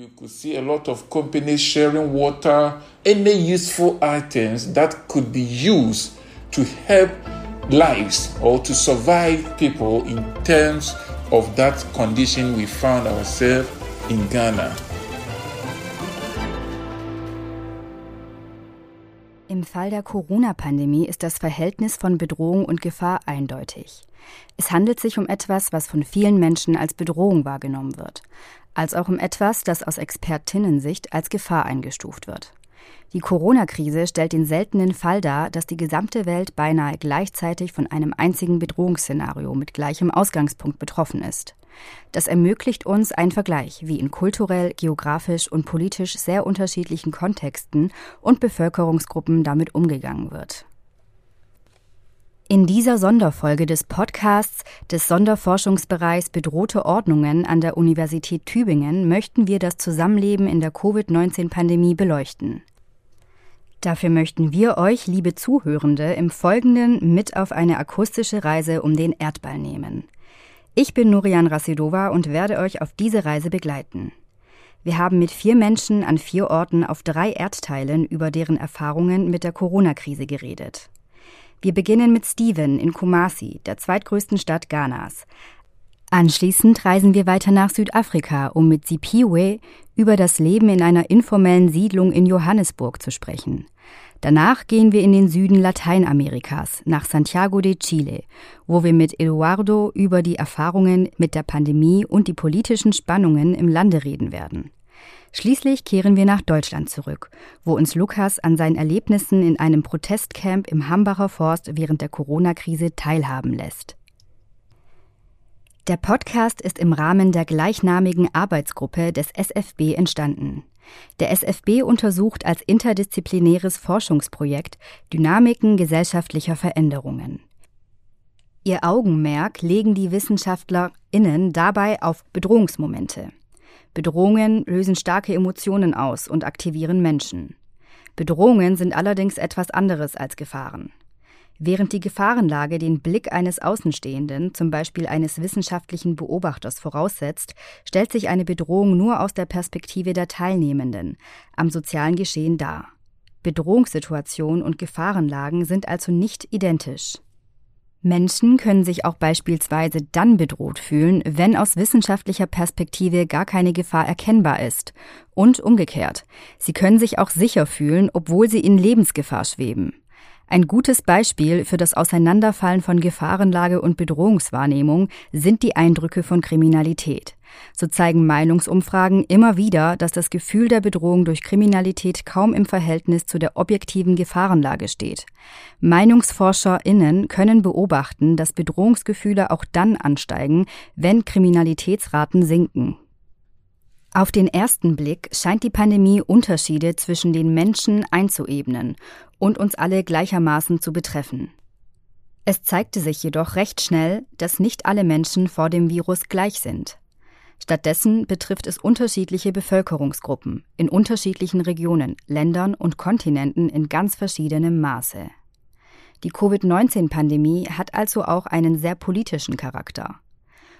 You could see a lot of companies sharing water, any useful items that could be used to help lives or to survive people in terms of that condition we found ourselves in Ghana. Im Fall der Corona-Pandemie ist das Verhältnis von Bedrohung und Gefahr eindeutig. Es handelt sich um etwas, was von vielen Menschen als Bedrohung wahrgenommen wird, als auch um etwas, das aus Expertinnensicht als Gefahr eingestuft wird. Die Corona-Krise stellt den seltenen Fall dar, dass die gesamte Welt beinahe gleichzeitig von einem einzigen Bedrohungsszenario mit gleichem Ausgangspunkt betroffen ist. Das ermöglicht uns einen Vergleich, wie in kulturell, geografisch und politisch sehr unterschiedlichen Kontexten und Bevölkerungsgruppen damit umgegangen wird. In dieser Sonderfolge des Podcasts des Sonderforschungsbereichs Bedrohte Ordnungen an der Universität Tübingen möchten wir das Zusammenleben in der Covid-19-Pandemie beleuchten. Dafür möchten wir euch, liebe Zuhörende, im Folgenden mit auf eine akustische Reise um den Erdball nehmen. Ich bin Nurian Rasidova und werde euch auf diese Reise begleiten. Wir haben mit vier Menschen an vier Orten auf drei Erdteilen über deren Erfahrungen mit der Corona-Krise geredet. Wir beginnen mit Steven in Kumasi, der zweitgrößten Stadt Ghanas. Anschließend reisen wir weiter nach Südafrika, um mit Sipiwe über das Leben in einer informellen Siedlung in Johannesburg zu sprechen. Danach gehen wir in den Süden Lateinamerikas, nach Santiago de Chile, wo wir mit Eduardo über die Erfahrungen mit der Pandemie und die politischen Spannungen im Lande reden werden. Schließlich kehren wir nach Deutschland zurück, wo uns Lukas an seinen Erlebnissen in einem Protestcamp im Hambacher Forst während der Corona-Krise teilhaben lässt. Der Podcast ist im Rahmen der gleichnamigen Arbeitsgruppe des SFB entstanden. Der SFB untersucht als interdisziplinäres Forschungsprojekt Dynamiken gesellschaftlicher Veränderungen. Ihr Augenmerk legen die WissenschaftlerInnen dabei auf Bedrohungsmomente. Bedrohungen lösen starke Emotionen aus und aktivieren Menschen. Bedrohungen sind allerdings etwas anderes als Gefahren. Während die Gefahrenlage den Blick eines Außenstehenden, zum Beispiel eines wissenschaftlichen Beobachters, voraussetzt, stellt sich eine Bedrohung nur aus der Perspektive der Teilnehmenden am sozialen Geschehen dar. Bedrohungssituationen und Gefahrenlagen sind also nicht identisch. Menschen können sich auch beispielsweise dann bedroht fühlen, wenn aus wissenschaftlicher Perspektive gar keine Gefahr erkennbar ist. Und umgekehrt. Sie können sich auch sicher fühlen, obwohl sie in Lebensgefahr schweben. Ein gutes Beispiel für das Auseinanderfallen von Gefahrenlage und Bedrohungswahrnehmung sind die Eindrücke von Kriminalität. So zeigen Meinungsumfragen immer wieder, dass das Gefühl der Bedrohung durch Kriminalität kaum im Verhältnis zu der objektiven Gefahrenlage steht. MeinungsforscherInnen können beobachten, dass Bedrohungsgefühle auch dann ansteigen, wenn Kriminalitätsraten sinken. Auf den ersten Blick scheint die Pandemie Unterschiede zwischen den Menschen einzuebnen und uns alle gleichermaßen zu betreffen. Es zeigte sich jedoch recht schnell, dass nicht alle Menschen vor dem Virus gleich sind. Stattdessen betrifft es unterschiedliche Bevölkerungsgruppen in unterschiedlichen Regionen, Ländern und Kontinenten in ganz verschiedenem Maße. Die Covid-19-Pandemie hat also auch einen sehr politischen Charakter.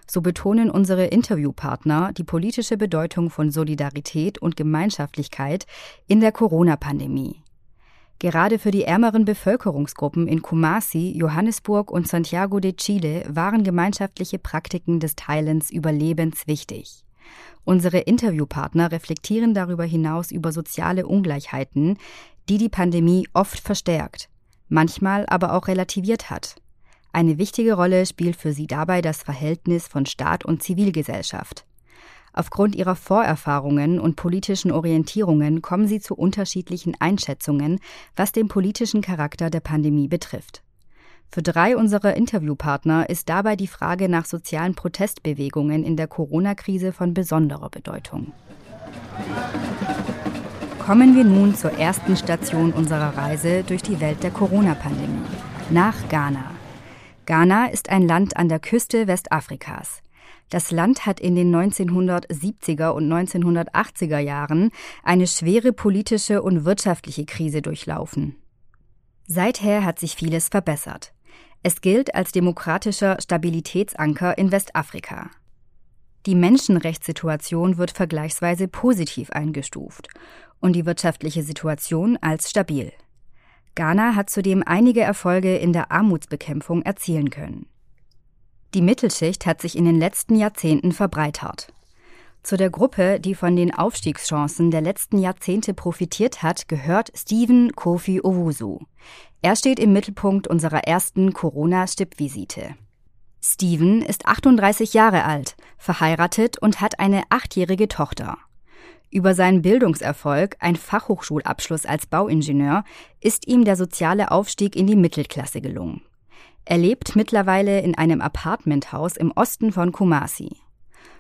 So betonen unsere Interviewpartner die politische Bedeutung von Solidarität und Gemeinschaftlichkeit in der Corona-Pandemie. Gerade für die ärmeren Bevölkerungsgruppen in Kumasi, Johannesburg und Santiago de Chile waren gemeinschaftliche Praktiken des Teilens überlebenswichtig. Unsere Interviewpartner reflektieren darüber hinaus über soziale Ungleichheiten, die die Pandemie oft verstärkt, manchmal aber auch relativiert hat. Eine wichtige Rolle spielt für sie dabei das Verhältnis von Staat und Zivilgesellschaft. Aufgrund ihrer Vorerfahrungen und politischen Orientierungen kommen sie zu unterschiedlichen Einschätzungen, was den politischen Charakter der Pandemie betrifft. Für drei unserer Interviewpartner ist dabei die Frage nach sozialen Protestbewegungen in der Corona-Krise von besonderer Bedeutung. Kommen wir nun zur ersten Station unserer Reise durch die Welt der Corona-Pandemie, nach Ghana. Ghana ist ein Land an der Küste Westafrikas. Das Land hat in den 1970er und 1980er Jahren eine schwere politische und wirtschaftliche Krise durchlaufen. Seither hat sich vieles verbessert. Es gilt als demokratischer Stabilitätsanker in Westafrika. Die Menschenrechtssituation wird vergleichsweise positiv eingestuft und die wirtschaftliche Situation als stabil. Ghana hat zudem einige Erfolge in der Armutsbekämpfung erzielen können. Die Mittelschicht hat sich in den letzten Jahrzehnten verbreitert. Zu der Gruppe, die von den Aufstiegschancen der letzten Jahrzehnte profitiert hat, gehört Stephen Kofi Owusu. Er steht im Mittelpunkt unserer ersten Corona-Stippvisite. Stephen ist 38 Jahre alt, verheiratet und hat eine achtjährige Tochter. Über seinen Bildungserfolg, ein Fachhochschulabschluss als Bauingenieur, ist ihm der soziale Aufstieg in die Mittelklasse gelungen. Er lebt mittlerweile in einem Apartmenthaus im Osten von Kumasi.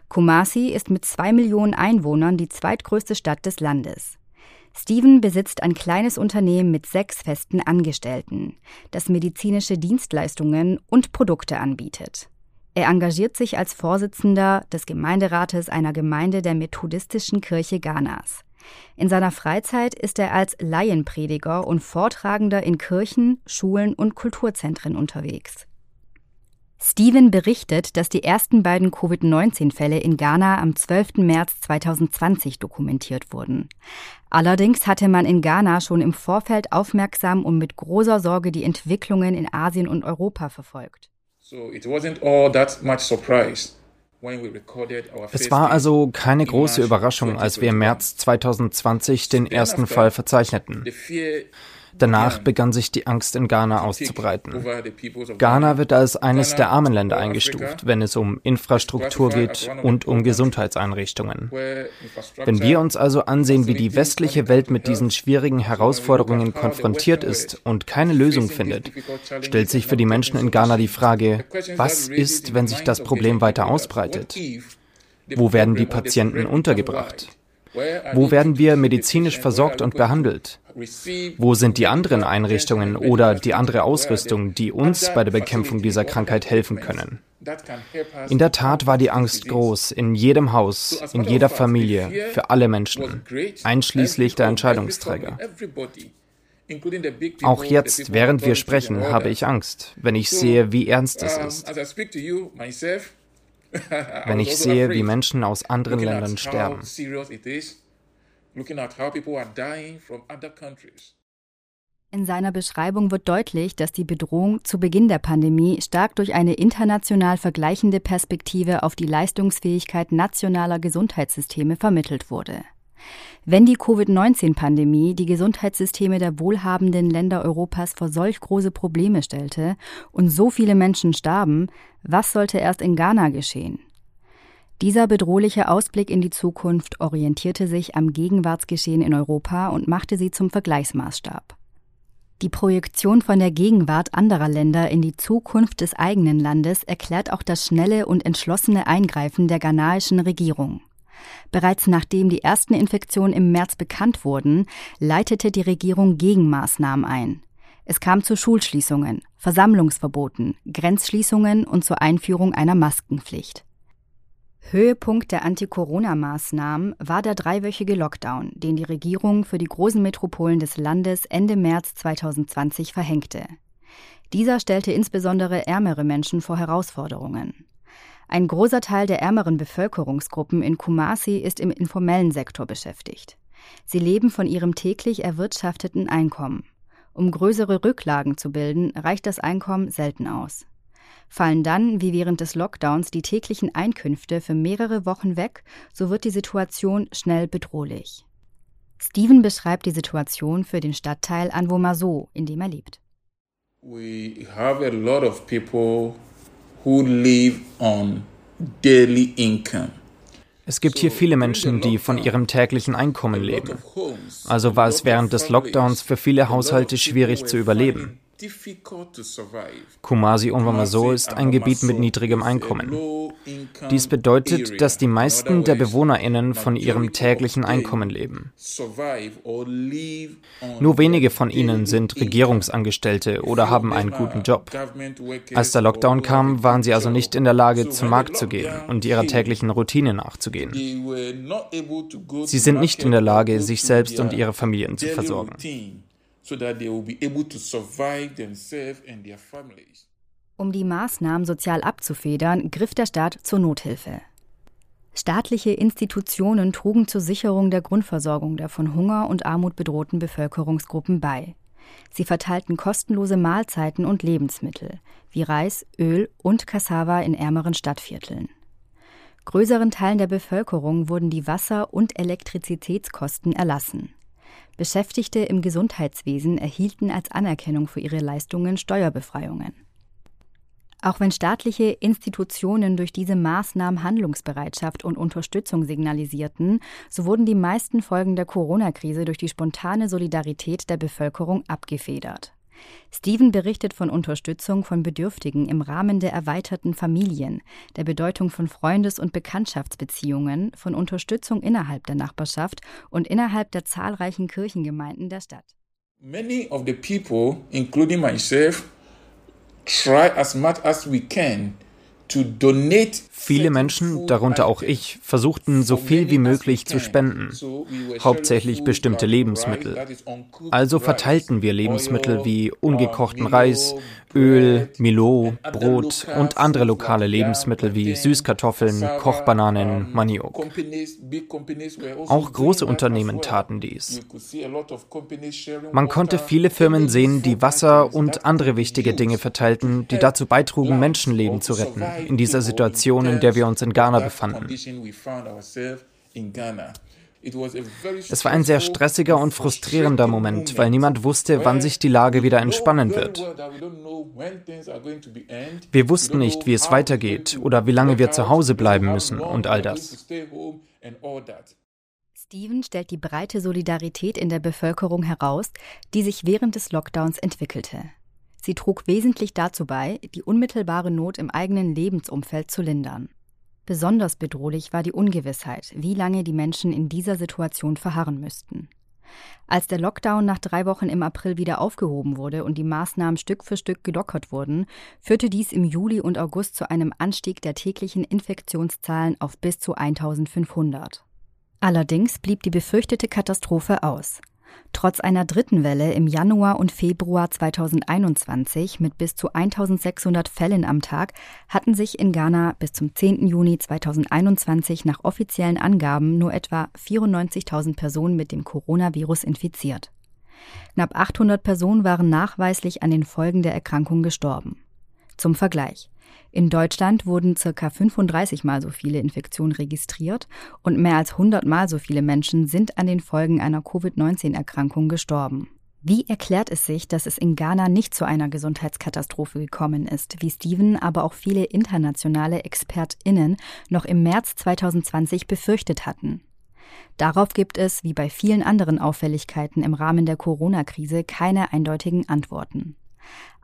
Kumasi ist mit zwei Millionen Einwohnern die zweitgrößte Stadt des Landes. Steven besitzt ein kleines Unternehmen mit sechs festen Angestellten, das medizinische Dienstleistungen und Produkte anbietet. Er engagiert sich als Vorsitzender des Gemeinderates einer Gemeinde der Methodistischen Kirche Ghanas. In seiner Freizeit ist er als Laienprediger und Vortragender in Kirchen, Schulen und Kulturzentren unterwegs. Steven berichtet, dass die ersten beiden Covid-19-Fälle in Ghana am 12. März 2020 dokumentiert wurden. Allerdings hatte man in Ghana schon im Vorfeld aufmerksam und mit großer Sorge die Entwicklungen in Asien und Europa verfolgt. Es war also keine große Überraschung, als wir im März 2020 den ersten Fall verzeichneten. Danach begann sich die Angst in Ghana auszubreiten. Ghana wird als eines der armen Länder eingestuft, wenn es um Infrastruktur geht und um Gesundheitseinrichtungen. Wenn wir uns also ansehen, wie die westliche Welt mit diesen schwierigen Herausforderungen konfrontiert ist und keine Lösung findet, stellt sich für die Menschen in Ghana die Frage, was ist, wenn sich das Problem weiter ausbreitet? Wo werden die Patienten untergebracht? Wo werden wir medizinisch versorgt und behandelt? Wo sind die anderen Einrichtungen oder die andere Ausrüstung, die uns bei der Bekämpfung dieser Krankheit helfen können? In der Tat war die Angst groß, in jedem Haus, in jeder Familie, für alle Menschen, einschließlich der Entscheidungsträger. Auch jetzt, während wir sprechen, habe ich Angst, wenn ich sehe, wie ernst es ist. Wenn ich sehe, wie Menschen aus anderen Ländern sterben. In seiner Beschreibung wird deutlich, dass die Bedrohung zu Beginn der Pandemie stark durch eine international vergleichende Perspektive auf die Leistungsfähigkeit nationaler Gesundheitssysteme vermittelt wurde. Wenn die Covid-19-Pandemie die Gesundheitssysteme der wohlhabenden Länder Europas vor solch große Probleme stellte und so viele Menschen starben, was sollte erst in Ghana geschehen? Dieser bedrohliche Ausblick in die Zukunft orientierte sich am Gegenwartsgeschehen in Europa und machte sie zum Vergleichsmaßstab. Die Projektion von der Gegenwart anderer Länder in die Zukunft des eigenen Landes erklärt auch das schnelle und entschlossene Eingreifen der ghanaischen Regierung. Bereits nachdem die ersten Infektionen im März bekannt wurden, leitete die Regierung Gegenmaßnahmen ein. Es kam zu Schulschließungen, Versammlungsverboten, Grenzschließungen und zur Einführung einer Maskenpflicht. Höhepunkt der Anti-Corona-Maßnahmen war der dreiwöchige Lockdown, den die Regierung für die großen Metropolen des Landes Ende März 2020 verhängte. Dieser stellte insbesondere ärmere Menschen vor Herausforderungen. Ein großer Teil der ärmeren Bevölkerungsgruppen in Kumasi ist im informellen Sektor beschäftigt. Sie leben von ihrem täglich erwirtschafteten Einkommen. Um größere Rücklagen zu bilden, reicht das Einkommen selten aus. Fallen dann, wie während des Lockdowns, die täglichen Einkünfte für mehrere Wochen weg, so wird die Situation schnell bedrohlich. Steven beschreibt die Situation für den Stadtteil Anwomaso, in dem er lebt. We have a lot of people who live on daily income. Es gibt hier viele Menschen, die von ihrem täglichen Einkommen leben. Also war es während des Lockdowns für viele Haushalte schwierig zu überleben. Kumasi Onwamaso ist ein Gebiet mit niedrigem Einkommen. Dies bedeutet, dass die meisten der BewohnerInnen von ihrem täglichen Einkommen leben. Nur wenige von ihnen sind Regierungsangestellte oder haben einen guten Job. Als der Lockdown kam, waren sie also nicht in der Lage, zum Markt zu gehen und ihrer täglichen Routine nachzugehen. Sie sind nicht in der Lage, sich selbst und ihre Familien zu versorgen so that they will be able to survive themselves and their families. Um die Maßnahmen sozial abzufedern, griff der Staat zur Nothilfe. Staatliche Institutionen trugen zur Sicherung der Grundversorgung der von Hunger und Armut bedrohten Bevölkerungsgruppen bei. Sie verteilten kostenlose Mahlzeiten und Lebensmittel wie Reis, Öl und Cassava in ärmeren Stadtvierteln. Größeren Teilen der Bevölkerung wurden die Wasser- und Elektrizitätskosten erlassen. Beschäftigte im Gesundheitswesen erhielten als Anerkennung für ihre Leistungen Steuerbefreiungen. Auch wenn staatliche Institutionen durch diese Maßnahmen Handlungsbereitschaft und Unterstützung signalisierten, so wurden die meisten Folgen der Corona-Krise durch die spontane Solidarität der Bevölkerung abgefedert. Steven berichtet von Unterstützung von Bedürftigen im Rahmen der erweiterten Familien, der Bedeutung von Freundes- und Bekanntschaftsbeziehungen, von Unterstützung innerhalb der Nachbarschaft und innerhalb der zahlreichen Kirchengemeinden der Stadt. Many of the people, including myself, try as much as we can Viele Menschen, darunter auch ich, versuchten so viel wie möglich zu spenden, hauptsächlich bestimmte Lebensmittel. Also verteilten wir Lebensmittel wie ungekochten Reis, Öl, Milo, Brot und andere lokale Lebensmittel wie Süßkartoffeln, Kochbananen, Maniok. Auch große Unternehmen taten dies. Man konnte viele Firmen sehen, die Wasser und andere wichtige Dinge verteilten, die dazu beitrugen, Menschenleben zu retten in dieser Situation, in der wir uns in Ghana befanden. Es war ein sehr stressiger und frustrierender Moment, weil niemand wusste, wann sich die Lage wieder entspannen wird. Wir wussten nicht, wie es weitergeht oder wie lange wir zu Hause bleiben müssen und all das. Steven stellt die breite Solidarität in der Bevölkerung heraus, die sich während des Lockdowns entwickelte. Sie trug wesentlich dazu bei, die unmittelbare Not im eigenen Lebensumfeld zu lindern. Besonders bedrohlich war die Ungewissheit, wie lange die Menschen in dieser Situation verharren müssten. Als der Lockdown nach drei Wochen im April wieder aufgehoben wurde und die Maßnahmen Stück für Stück gelockert wurden, führte dies im Juli und August zu einem Anstieg der täglichen Infektionszahlen auf bis zu 1500. Allerdings blieb die befürchtete Katastrophe aus. Trotz einer dritten Welle im Januar und Februar 2021 mit bis zu 1600 Fällen am Tag hatten sich in Ghana bis zum 10. Juni 2021 nach offiziellen Angaben nur etwa 94.000 Personen mit dem Coronavirus infiziert. Knapp 800 Personen waren nachweislich an den Folgen der Erkrankung gestorben. Zum Vergleich. In Deutschland wurden circa 35 mal so viele Infektionen registriert und mehr als 100 mal so viele Menschen sind an den Folgen einer Covid-19-Erkrankung gestorben. Wie erklärt es sich, dass es in Ghana nicht zu einer Gesundheitskatastrophe gekommen ist, wie Steven, aber auch viele internationale ExpertInnen noch im März 2020 befürchtet hatten? Darauf gibt es, wie bei vielen anderen Auffälligkeiten im Rahmen der Corona-Krise, keine eindeutigen Antworten.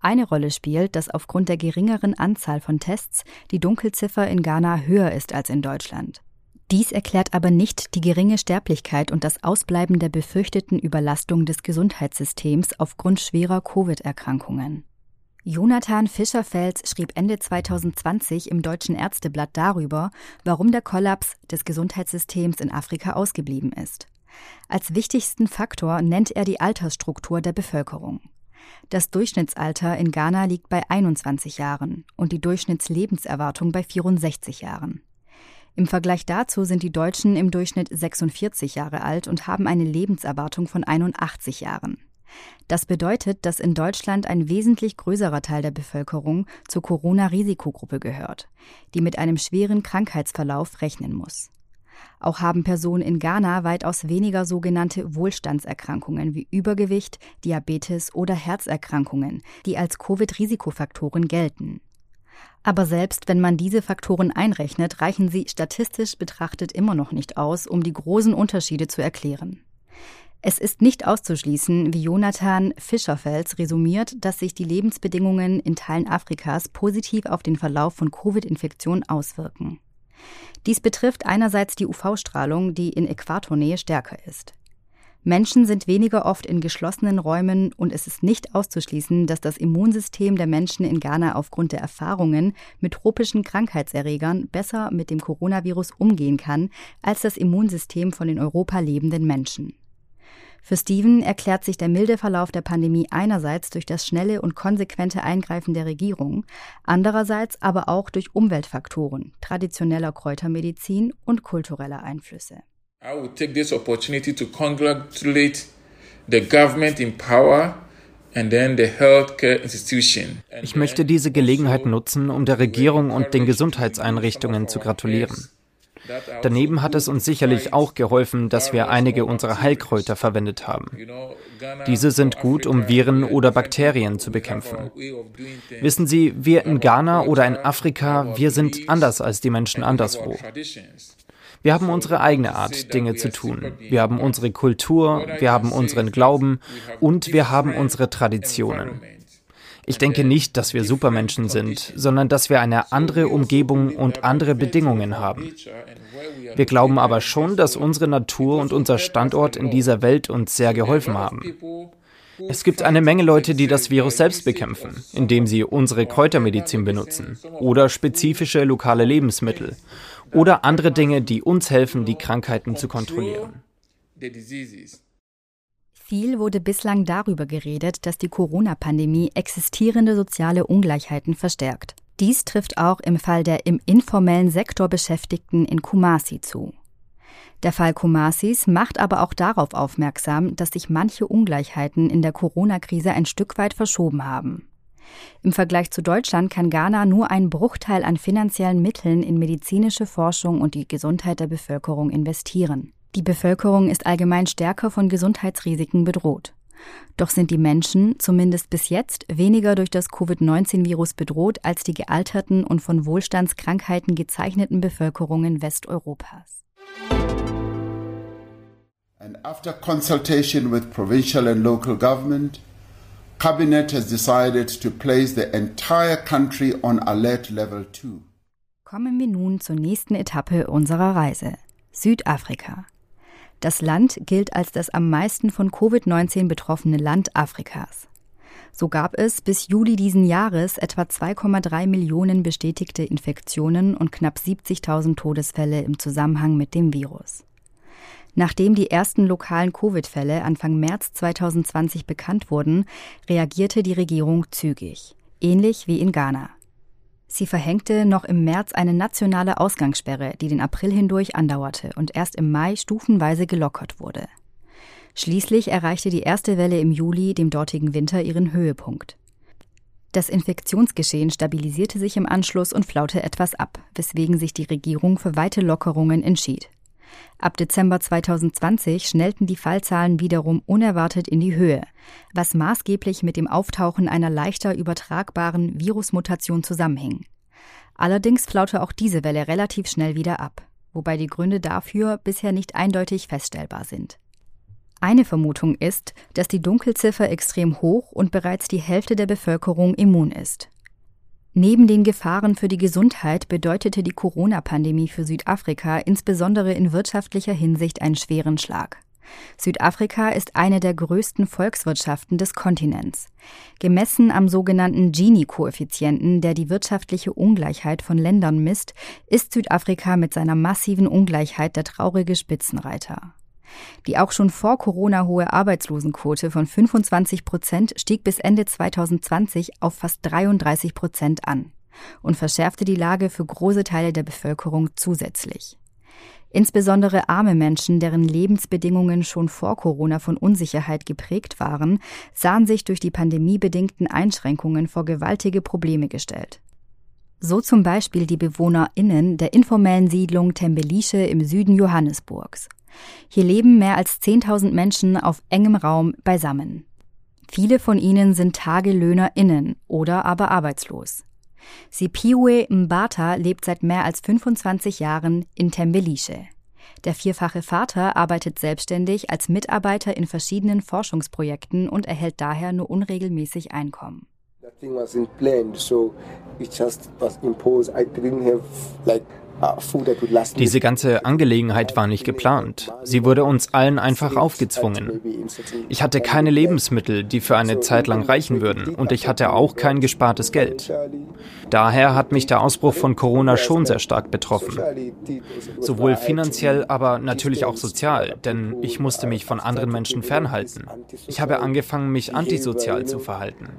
Eine Rolle spielt, dass aufgrund der geringeren Anzahl von Tests die Dunkelziffer in Ghana höher ist als in Deutschland. Dies erklärt aber nicht die geringe Sterblichkeit und das Ausbleiben der befürchteten Überlastung des Gesundheitssystems aufgrund schwerer Covid-Erkrankungen. Jonathan Fischerfels schrieb Ende 2020 im Deutschen Ärzteblatt darüber, warum der Kollaps des Gesundheitssystems in Afrika ausgeblieben ist. Als wichtigsten Faktor nennt er die Altersstruktur der Bevölkerung. Das Durchschnittsalter in Ghana liegt bei 21 Jahren und die Durchschnittslebenserwartung bei 64 Jahren. Im Vergleich dazu sind die Deutschen im Durchschnitt 46 Jahre alt und haben eine Lebenserwartung von 81 Jahren. Das bedeutet, dass in Deutschland ein wesentlich größerer Teil der Bevölkerung zur Corona-Risikogruppe gehört, die mit einem schweren Krankheitsverlauf rechnen muss. Auch haben Personen in Ghana weitaus weniger sogenannte Wohlstandserkrankungen wie Übergewicht, Diabetes oder Herzerkrankungen, die als Covid-Risikofaktoren gelten. Aber selbst wenn man diese Faktoren einrechnet, reichen sie statistisch betrachtet immer noch nicht aus, um die großen Unterschiede zu erklären. Es ist nicht auszuschließen, wie Jonathan Fischerfels resümiert, dass sich die Lebensbedingungen in Teilen Afrikas positiv auf den Verlauf von Covid-Infektionen auswirken. Dies betrifft einerseits die UV-Strahlung, die in Äquatornähe stärker ist. Menschen sind weniger oft in geschlossenen Räumen und es ist nicht auszuschließen, dass das Immunsystem der Menschen in Ghana aufgrund der Erfahrungen mit tropischen Krankheitserregern besser mit dem Coronavirus umgehen kann als das Immunsystem von in Europa lebenden Menschen. Für Steven erklärt sich der milde Verlauf der Pandemie einerseits durch das schnelle und konsequente Eingreifen der Regierung, andererseits aber auch durch Umweltfaktoren, traditioneller Kräutermedizin und kultureller Einflüsse. I would take this opportunity to congratulate the government in power ich möchte diese Gelegenheit nutzen, um der Regierung und den Gesundheitseinrichtungen zu gratulieren. Daneben hat es uns sicherlich auch geholfen, dass wir einige unserer Heilkräuter verwendet haben. Diese sind gut, um Viren oder Bakterien zu bekämpfen. Wissen Sie, wir in Ghana oder in Afrika, wir sind anders als die Menschen anderswo. Wir haben unsere eigene Art, Dinge zu tun. Wir haben unsere Kultur, wir haben unseren Glauben und wir haben unsere Traditionen. Ich denke nicht, dass wir Supermenschen sind, sondern dass wir eine andere Umgebung und andere Bedingungen haben. Wir glauben aber schon, dass unsere Natur und unser Standort in dieser Welt uns sehr geholfen haben. Es gibt eine Menge Leute, die das Virus selbst bekämpfen, indem sie unsere Kräutermedizin benutzen oder spezifische lokale Lebensmittel oder andere Dinge, die uns helfen, die Krankheiten zu kontrollieren. Viel wurde bislang darüber geredet, dass die Corona-Pandemie existierende soziale Ungleichheiten verstärkt. Dies trifft auch im Fall der im informellen Sektor Beschäftigten in Kumasi zu. Der Fall Kumasis macht aber auch darauf aufmerksam, dass sich manche Ungleichheiten in der Corona-Krise ein Stück weit verschoben haben. Im Vergleich zu Deutschland kann Ghana nur einen Bruchteil an finanziellen Mitteln in medizinische Forschung und die Gesundheit der Bevölkerung investieren. Die Bevölkerung ist allgemein stärker von Gesundheitsrisiken bedroht. Doch sind die Menschen, zumindest bis jetzt, weniger durch das Covid-19-Virus bedroht als die gealterten und von Wohlstandskrankheiten gezeichneten Bevölkerungen Westeuropas. And after consultation with provincial and local government, Cabinet has decided to place the entire country on alert level 2. Kommen wir nun zur nächsten Etappe unserer Reise. Südafrika. Das Land gilt als das am meisten von Covid-19 betroffene Land Afrikas. So gab es bis Juli diesen Jahres etwa 2,3 Millionen bestätigte Infektionen und knapp 70.000 Todesfälle im Zusammenhang mit dem Virus. Nachdem die ersten lokalen Covid-Fälle Anfang März 2020 bekannt wurden, reagierte die Regierung zügig, ähnlich wie in Ghana. Sie verhängte noch im März eine nationale Ausgangssperre, die den April hindurch andauerte und erst im Mai stufenweise gelockert wurde. Schließlich erreichte die erste Welle im Juli, dem dortigen Winter, ihren Höhepunkt. Das Infektionsgeschehen stabilisierte sich im Anschluss und flaute etwas ab, weswegen sich die Regierung für weite Lockerungen entschied. Ab Dezember 2020 schnellten die Fallzahlen wiederum unerwartet in die Höhe, was maßgeblich mit dem Auftauchen einer leichter übertragbaren Virusmutation zusammenhing. Allerdings flaute auch diese Welle relativ schnell wieder ab, wobei die Gründe dafür bisher nicht eindeutig feststellbar sind. Eine Vermutung ist, dass die Dunkelziffer extrem hoch und bereits die Hälfte der Bevölkerung immun ist. Neben den Gefahren für die Gesundheit bedeutete die Corona-Pandemie für Südafrika insbesondere in wirtschaftlicher Hinsicht einen schweren Schlag. Südafrika ist eine der größten Volkswirtschaften des Kontinents. Gemessen am sogenannten Gini-Koeffizienten, der die wirtschaftliche Ungleichheit von Ländern misst, ist Südafrika mit seiner massiven Ungleichheit der traurige Spitzenreiter. Die auch schon vor Corona hohe Arbeitslosenquote von 25 Prozent stieg bis Ende 2020 auf fast 33 Prozent an und verschärfte die Lage für große Teile der Bevölkerung zusätzlich. Insbesondere arme Menschen, deren Lebensbedingungen schon vor Corona von Unsicherheit geprägt waren, sahen sich durch die pandemiebedingten Einschränkungen vor gewaltige Probleme gestellt. So zum Beispiel die BewohnerInnen der informellen Siedlung Tembelische im Süden Johannesburgs. Hier leben mehr als 10.000 Menschen auf engem Raum beisammen. Viele von ihnen sind TagelöhnerInnen oder aber arbeitslos. Sipiwe Mbata lebt seit mehr als 25 Jahren in Tembelische. Der vierfache Vater arbeitet selbstständig als Mitarbeiter in verschiedenen Forschungsprojekten und erhält daher nur unregelmäßig Einkommen. That thing wasn't planned, so it just was imposed. I didn't have like Diese ganze Angelegenheit war nicht geplant. Sie wurde uns allen einfach aufgezwungen. Ich hatte keine Lebensmittel, die für eine Zeit lang reichen würden, und ich hatte auch kein gespartes Geld. Daher hat mich der Ausbruch von Corona schon sehr stark betroffen. Sowohl finanziell, aber natürlich auch sozial, denn ich musste mich von anderen Menschen fernhalten. Ich habe angefangen, mich antisozial zu verhalten.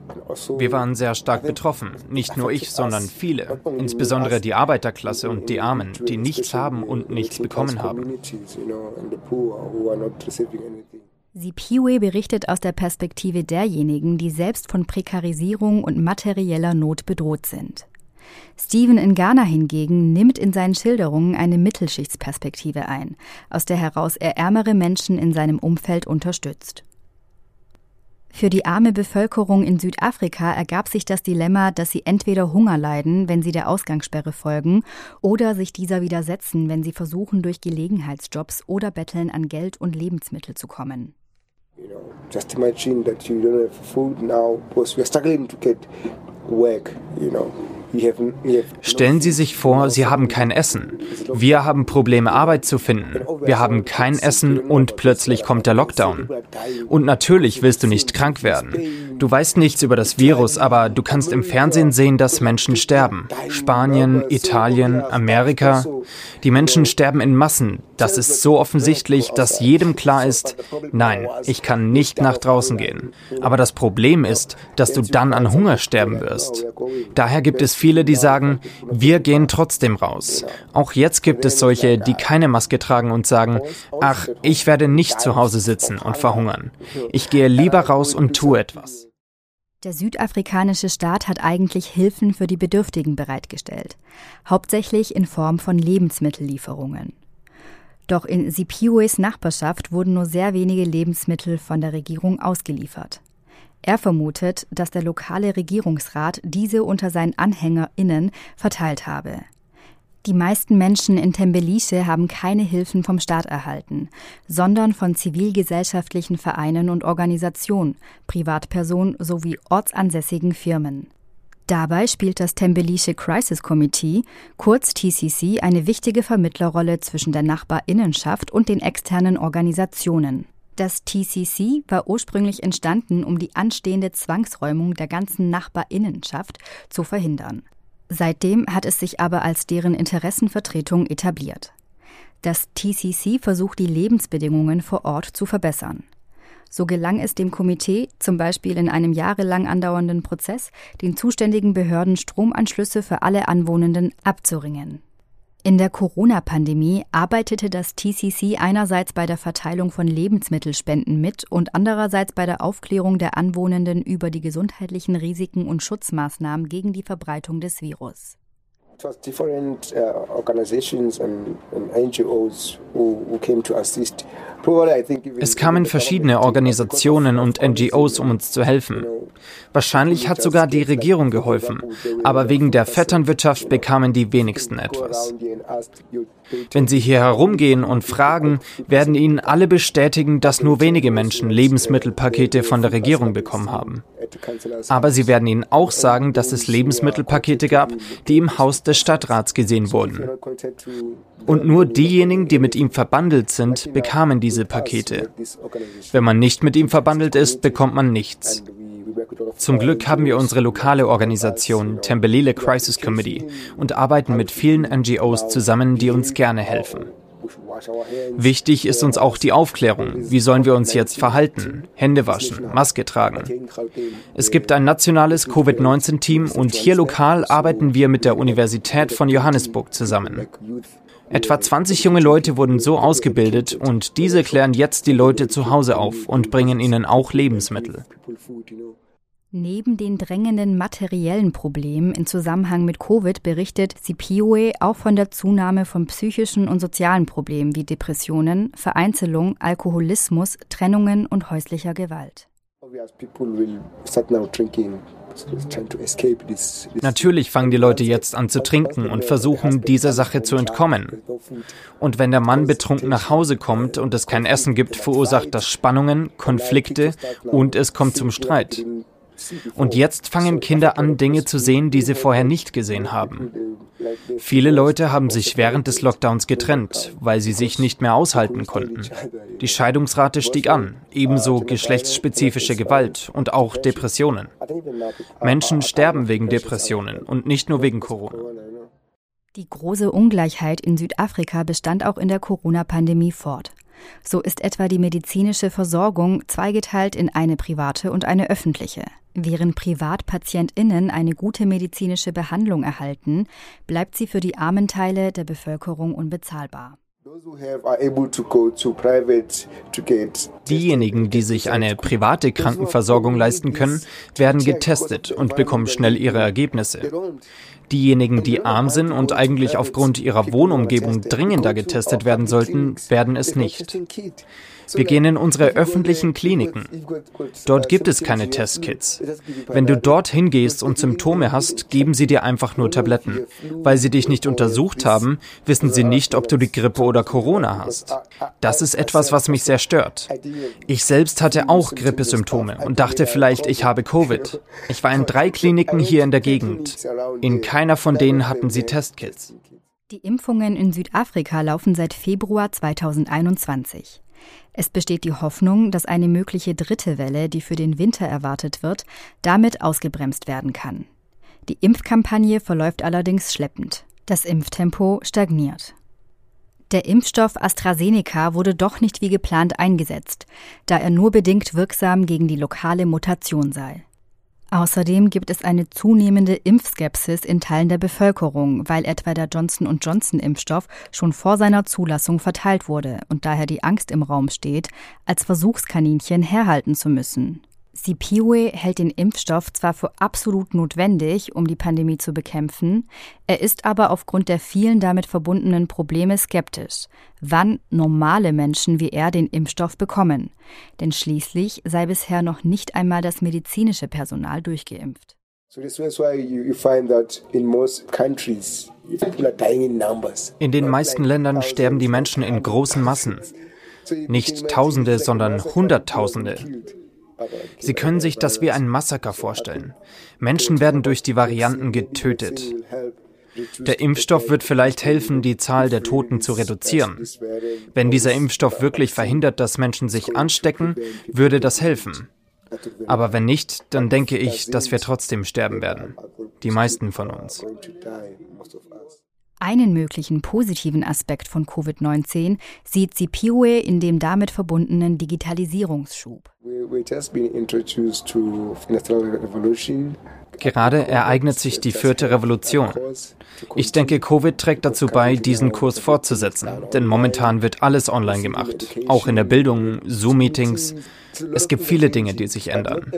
Wir waren sehr stark betroffen, nicht nur ich, sondern viele, insbesondere die Arbeiterklasse und die Armen, die nichts haben und nichts bekommen haben. Sipiwe berichtet aus der Perspektive derjenigen, die selbst von Prekarisierung und materieller Not bedroht sind. Stephen in Ghana hingegen nimmt in seinen Schilderungen eine Mittelschichtsperspektive ein, aus der heraus er ärmere Menschen in seinem Umfeld unterstützt. Für die arme Bevölkerung in Südafrika ergab sich das Dilemma, dass sie entweder Hunger leiden, wenn sie der Ausgangssperre folgen, oder sich dieser widersetzen, wenn sie versuchen, durch Gelegenheitsjobs oder Betteln an Geld und Lebensmittel zu kommen. You know, just. Stellen Sie sich vor, Sie haben kein Essen. Wir haben Probleme, Arbeit zu finden. Wir haben kein Essen und plötzlich kommt der Lockdown. Und natürlich willst du nicht krank werden. Du weißt nichts über das Virus, aber du kannst im Fernsehen sehen, dass Menschen sterben. Spanien, Italien, Amerika. Die Menschen sterben in Massen. Das ist so offensichtlich, dass jedem klar ist, nein, ich kann nicht nach draußen gehen. Aber das Problem ist, dass du dann an Hunger sterben wirst. Daher gibt es viele, die sagen, wir gehen trotzdem raus. Auch jetzt gibt es solche, die keine Maske tragen und sagen, ach, ich werde nicht zu Hause sitzen und verhungern. Ich gehe lieber raus und tue etwas. Der südafrikanische Staat hat eigentlich Hilfen für die Bedürftigen bereitgestellt, hauptsächlich in Form von Lebensmittellieferungen. Doch in Sipiwes Nachbarschaft wurden nur sehr wenige Lebensmittel von der Regierung ausgeliefert. Er vermutet, dass der lokale Regierungsrat diese unter seinen AnhängerInnen verteilt habe. Die meisten Menschen in Tembeliche haben keine Hilfen vom Staat erhalten, sondern von zivilgesellschaftlichen Vereinen und Organisationen, Privatpersonen sowie ortsansässigen Firmen. Dabei spielt das Tembelische Crisis Committee, kurz TCC, eine wichtige Vermittlerrolle zwischen der Nachbarinnenschaft und den externen Organisationen. Das TCC war ursprünglich entstanden, um die anstehende Zwangsräumung der ganzen Nachbarinnenschaft zu verhindern. Seitdem hat es sich aber als deren Interessenvertretung etabliert. Das TCC versucht die Lebensbedingungen vor Ort zu verbessern. So gelang es dem Komitee, zum Beispiel in einem jahrelang andauernden Prozess, den zuständigen Behörden Stromanschlüsse für alle Anwohnenden abzuringen. In der Corona-Pandemie arbeitete das TCC einerseits bei der Verteilung von Lebensmittelspenden mit und andererseits bei der Aufklärung der Anwohnenden über die gesundheitlichen Risiken und Schutzmaßnahmen gegen die Verbreitung des Virus. It was different uh, organizations and, and NGOs who, who came to assist. Es kamen verschiedene Organisationen und NGOs, um uns zu helfen. Wahrscheinlich hat sogar die Regierung geholfen, aber wegen der Vetternwirtschaft bekamen die wenigsten etwas. Wenn Sie hier herumgehen und fragen, werden Ihnen alle bestätigen, dass nur wenige Menschen Lebensmittelpakete von der Regierung bekommen haben. Aber sie werden Ihnen auch sagen, dass es Lebensmittelpakete gab, die im Haus des Stadtrats gesehen wurden. Und nur diejenigen, die mit ihm verbandelt sind, bekamen diese Pakete. Wenn man nicht mit ihm verbandelt ist, bekommt man nichts. Zum Glück haben wir unsere lokale Organisation, Tembelile Crisis Committee, und arbeiten mit vielen NGOs zusammen, die uns gerne helfen. Wichtig ist uns auch die Aufklärung. Wie sollen wir uns jetzt verhalten? Hände waschen, Maske tragen. Es gibt ein nationales Covid-19-Team und hier lokal arbeiten wir mit der Universität von Johannesburg zusammen. Etwa 20 junge Leute wurden so ausgebildet und diese klären jetzt die Leute zu Hause auf und bringen ihnen auch Lebensmittel. Neben den drängenden materiellen Problemen im Zusammenhang mit Covid berichtet Sipioe auch von der Zunahme von psychischen und sozialen Problemen wie Depressionen, Vereinzelung, Alkoholismus, Trennungen und häuslicher Gewalt. Natürlich fangen die Leute jetzt an zu trinken und versuchen, dieser Sache zu entkommen. Und wenn der Mann betrunken nach Hause kommt und es kein Essen gibt, verursacht das Spannungen, Konflikte und es kommt zum Streit. Und jetzt fangen Kinder an, Dinge zu sehen, die sie vorher nicht gesehen haben. Viele Leute haben sich während des Lockdowns getrennt, weil sie sich nicht mehr aushalten konnten. Die Scheidungsrate stieg an, ebenso geschlechtsspezifische Gewalt und auch Depressionen. Menschen sterben wegen Depressionen und nicht nur wegen Corona. Die große Ungleichheit in Südafrika bestand auch in der Corona-Pandemie fort. So ist etwa die medizinische Versorgung zweigeteilt in eine private und eine öffentliche. Während Privatpatientinnen eine gute medizinische Behandlung erhalten, bleibt sie für die armen Teile der Bevölkerung unbezahlbar. Diejenigen, die sich eine private Krankenversorgung leisten können, werden getestet und bekommen schnell ihre Ergebnisse. Diejenigen, die arm sind und eigentlich aufgrund ihrer Wohnumgebung dringender getestet werden sollten, werden es nicht. Wir gehen in unsere öffentlichen Kliniken. Dort gibt es keine Testkits. Wenn du dorthin gehst und Symptome hast, geben sie dir einfach nur Tabletten. Weil sie dich nicht untersucht haben, wissen sie nicht, ob du die Grippe oder Corona hast. Das ist etwas, was mich sehr stört. Ich selbst hatte auch Grippesymptome und dachte vielleicht, ich habe Covid. Ich war in drei Kliniken hier in der Gegend. In keiner von denen hatten sie Testkits. Die Impfungen in Südafrika laufen seit Februar 2021. Es besteht die Hoffnung, dass eine mögliche dritte Welle, die für den Winter erwartet wird, damit ausgebremst werden kann. Die Impfkampagne verläuft allerdings schleppend. Das Impftempo stagniert. Der Impfstoff AstraZeneca wurde doch nicht wie geplant eingesetzt, da er nur bedingt wirksam gegen die lokale Mutation sei. Außerdem gibt es eine zunehmende Impfskepsis in Teilen der Bevölkerung, weil etwa der Johnson Johnson Impfstoff schon vor seiner Zulassung verteilt wurde und daher die Angst im Raum steht, als Versuchskaninchen herhalten zu müssen. Sipiwe hält den Impfstoff zwar für absolut notwendig, um die Pandemie zu bekämpfen, er ist aber aufgrund der vielen damit verbundenen Probleme skeptisch, wann normale Menschen wie er den Impfstoff bekommen. Denn schließlich sei bisher noch nicht einmal das medizinische Personal durchgeimpft. In den meisten Ländern sterben die Menschen in großen Massen. Nicht Tausende, sondern Hunderttausende. Sie können sich das wie ein Massaker vorstellen. Menschen werden durch die Varianten getötet. Der Impfstoff wird vielleicht helfen, die Zahl der Toten zu reduzieren. Wenn dieser Impfstoff wirklich verhindert, dass Menschen sich anstecken, würde das helfen. Aber wenn nicht, dann denke ich, dass wir trotzdem sterben werden. Die meisten von uns. Einen möglichen positiven Aspekt von Covid-19 sieht Sipiwe in dem damit verbundenen Digitalisierungsschub. Gerade ereignet sich die vierte Revolution. Ich denke, Covid trägt dazu bei, diesen Kurs fortzusetzen, denn momentan wird alles online gemacht, auch in der Bildung, Zoom-Meetings. Es gibt viele Dinge, die sich ändern.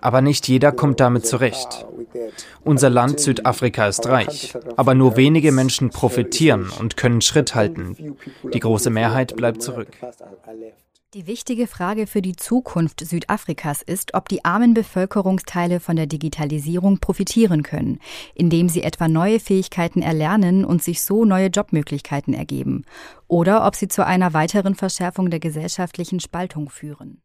Aber nicht jeder kommt damit zurecht. Unser Land Südafrika ist reich, aber nur wenige Menschen profitieren und können Schritt halten. Die große Mehrheit bleibt zurück. Die wichtige Frage für die Zukunft Südafrikas ist, ob die armen Bevölkerungsteile von der Digitalisierung profitieren können, indem sie etwa neue Fähigkeiten erlernen und sich so neue Jobmöglichkeiten ergeben, oder ob sie zu einer weiteren Verschärfung der gesellschaftlichen Spaltung führen.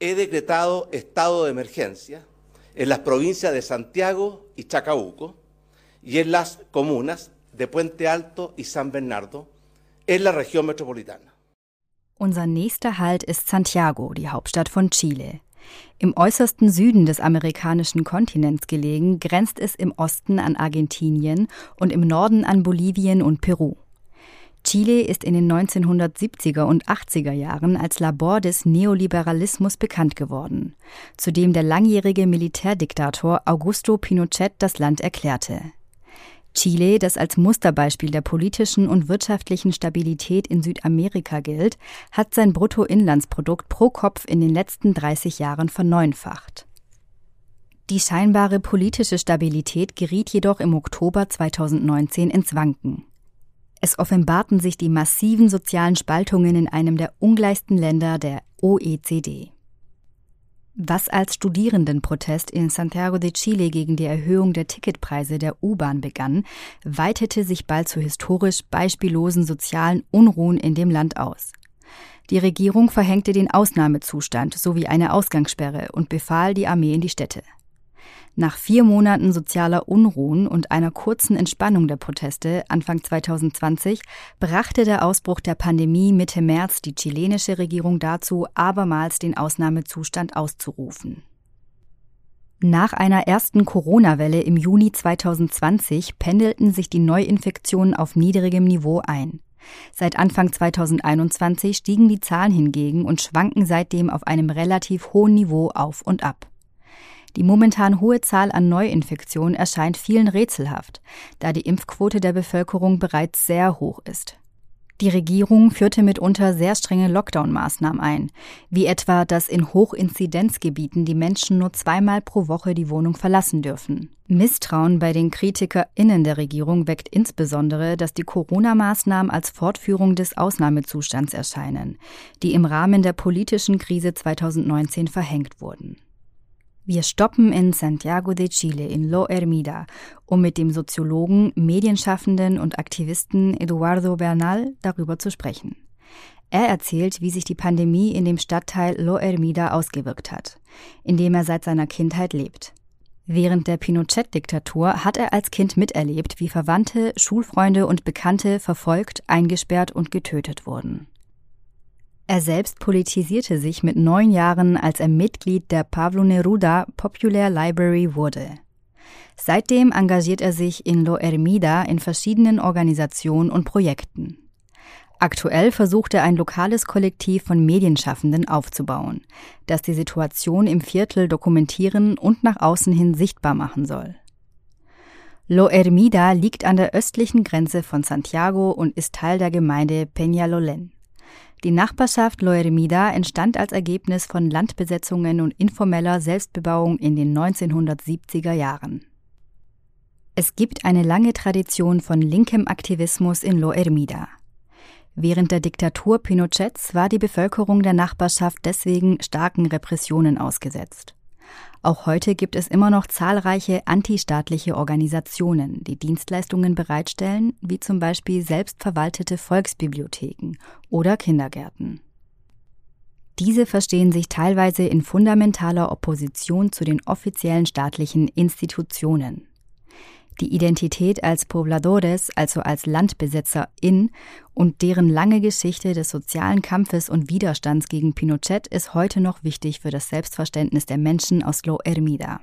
He decretado estado de emergencia en las provincias de Santiago y Chacabuco y en las comunas de Puente Alto y San Bernardo en la región metropolitana. Unser nächster Halt ist Santiago, die Hauptstadt von Chile. Im äußersten Süden des amerikanischen Kontinents gelegen, grenzt es im Osten an Argentinien und im Norden an Bolivien und Peru. Chile ist in den 1970er und 80er Jahren als Labor des Neoliberalismus bekannt geworden, zu dem der langjährige Militärdiktator Augusto Pinochet das Land erklärte. Chile, das als Musterbeispiel der politischen und wirtschaftlichen Stabilität in Südamerika gilt, hat sein Bruttoinlandsprodukt pro Kopf in den letzten 30 Jahren verneunfacht. Die scheinbare politische Stabilität geriet jedoch im Oktober 2019 ins Wanken. Es offenbarten sich die massiven sozialen Spaltungen in einem der ungleichsten Länder der OECD. Was als Studierendenprotest in Santiago de Chile gegen die Erhöhung der Ticketpreise der U-Bahn begann, weitete sich bald zu historisch beispiellosen sozialen Unruhen in dem Land aus. Die Regierung verhängte den Ausnahmezustand sowie eine Ausgangssperre und befahl die Armee in die Städte. Nach vier Monaten sozialer Unruhen und einer kurzen Entspannung der Proteste Anfang 2020 brachte der Ausbruch der Pandemie Mitte März die chilenische Regierung dazu, abermals den Ausnahmezustand auszurufen. Nach einer ersten Corona-Welle im Juni 2020 pendelten sich die Neuinfektionen auf niedrigem Niveau ein. Seit Anfang 2021 stiegen die Zahlen hingegen und schwanken seitdem auf einem relativ hohen Niveau auf und ab. Die momentan hohe Zahl an Neuinfektionen erscheint vielen rätselhaft, da die Impfquote der Bevölkerung bereits sehr hoch ist. Die Regierung führte mitunter sehr strenge Lockdown-Maßnahmen ein, wie etwa, dass in Hochinzidenzgebieten die Menschen nur zweimal pro Woche die Wohnung verlassen dürfen. Misstrauen bei den KritikerInnen der Regierung weckt insbesondere, dass die Corona-Maßnahmen als Fortführung des Ausnahmezustands erscheinen, die im Rahmen der politischen Krise 2019 verhängt wurden. Wir stoppen in Santiago de Chile in Lo Hermida, um mit dem Soziologen, Medienschaffenden und Aktivisten Eduardo Bernal darüber zu sprechen. Er erzählt, wie sich die Pandemie in dem Stadtteil Lo Hermida ausgewirkt hat, in dem er seit seiner Kindheit lebt. Während der Pinochet-Diktatur hat er als Kind miterlebt, wie Verwandte, Schulfreunde und Bekannte verfolgt, eingesperrt und getötet wurden. Er selbst politisierte sich mit neun Jahren, als er Mitglied der Pablo Neruda Popular Library wurde. Seitdem engagiert er sich in Lo Hermida in verschiedenen Organisationen und Projekten. Aktuell versucht er ein lokales Kollektiv von Medienschaffenden aufzubauen, das die Situation im Viertel dokumentieren und nach außen hin sichtbar machen soll. Lo Hermida liegt an der östlichen Grenze von Santiago und ist Teil der Gemeinde Peñalolén. Die Nachbarschaft Loermida entstand als Ergebnis von Landbesetzungen und informeller Selbstbebauung in den 1970er Jahren. Es gibt eine lange Tradition von linkem Aktivismus in Loermida. Während der Diktatur Pinochets war die Bevölkerung der Nachbarschaft deswegen starken Repressionen ausgesetzt. Auch heute gibt es immer noch zahlreiche antistaatliche Organisationen, die Dienstleistungen bereitstellen, wie zum Beispiel selbstverwaltete Volksbibliotheken oder Kindergärten. Diese verstehen sich teilweise in fundamentaler Opposition zu den offiziellen staatlichen Institutionen. Die Identität als Pobladores, also als LandbesetzerIn, und deren lange Geschichte des sozialen Kampfes und Widerstands gegen Pinochet ist heute noch wichtig für das Selbstverständnis der Menschen aus Lo Hermida.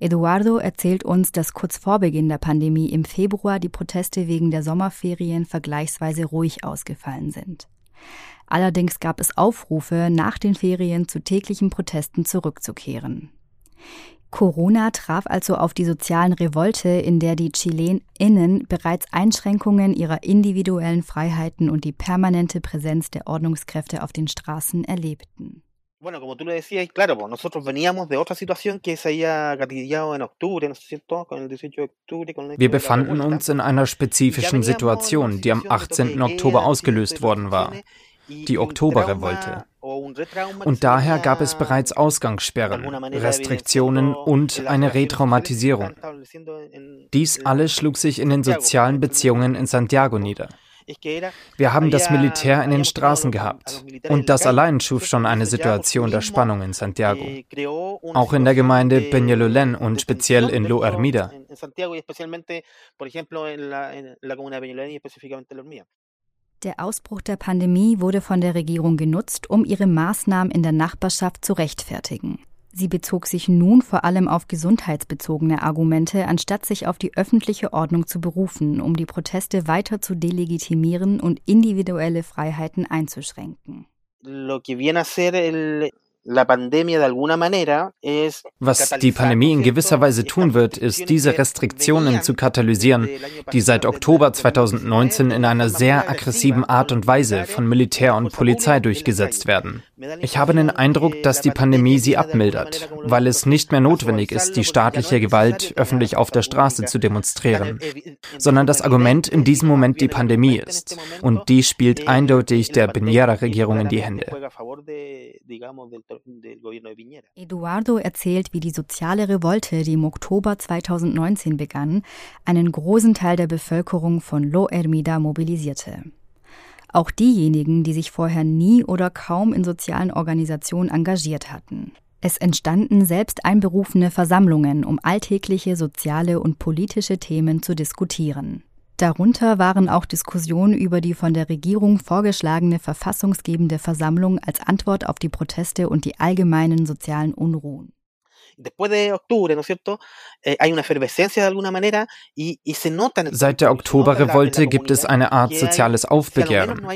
Eduardo erzählt uns, dass kurz vor Beginn der Pandemie im Februar die Proteste wegen der Sommerferien vergleichsweise ruhig ausgefallen sind. Allerdings gab es Aufrufe, nach den Ferien zu täglichen Protesten zurückzukehren. Corona traf also auf die sozialen Revolte, in der die ChilenInnen bereits Einschränkungen ihrer individuellen Freiheiten und die permanente Präsenz der Ordnungskräfte auf den Straßen erlebten. Bueno, como tú lo decías, claro, pues nosotros veníamos de otra situación que se había gatillado en octubre, ¿no es cierto? Con el 18 de octubre. Con Wir befanden uns in einer spezifischen Situation, die am 18. Oktober ausgelöst worden war die Oktoberrevolte. Und daher gab es bereits Ausgangssperren, Restriktionen und eine Retraumatisierung. Dies alles schlug sich in den sozialen Beziehungen in Santiago nieder. Wir haben das Militär in den Straßen gehabt. Und das allein schuf schon eine Situation der Spannung in Santiago. Auch in der Gemeinde Peñalolén und speziell in Lo Hermida. Der Ausbruch der Pandemie wurde von der Regierung genutzt, um ihre Maßnahmen in der Nachbarschaft zu rechtfertigen. Sie bezog sich nun vor allem auf gesundheitsbezogene Argumente, anstatt sich auf die öffentliche Ordnung zu berufen, um die Proteste weiter zu delegitimieren und individuelle Freiheiten einzuschränken. Was die Pandemie in gewisser Weise tun wird, ist, diese Restriktionen zu katalysieren, die seit Oktober 2019 in einer sehr aggressiven Art und Weise von Militär und Polizei durchgesetzt werden. Ich habe den Eindruck, dass die Pandemie sie abmildert, weil es nicht mehr notwendig ist, die staatliche Gewalt öffentlich auf der Straße zu demonstrieren, sondern das Argument in diesem Moment die Pandemie ist. Und die spielt eindeutig der Piñera-Regierung in die Hände. Eduardo erzählt, wie die soziale Revolte, die im Oktober 2019 begann, einen großen Teil der Bevölkerung von Lo Hermida mobilisierte. Auch diejenigen, die sich vorher nie oder kaum in sozialen Organisationen engagiert hatten. Es entstanden selbst einberufene Versammlungen, um alltägliche soziale und politische Themen zu diskutieren. Darunter waren auch Diskussionen über die von der Regierung vorgeschlagene verfassungsgebende Versammlung als Antwort auf die Proteste und die allgemeinen sozialen Unruhen. Seit der Oktoberrevolte gibt es eine Art soziales Aufbegehren.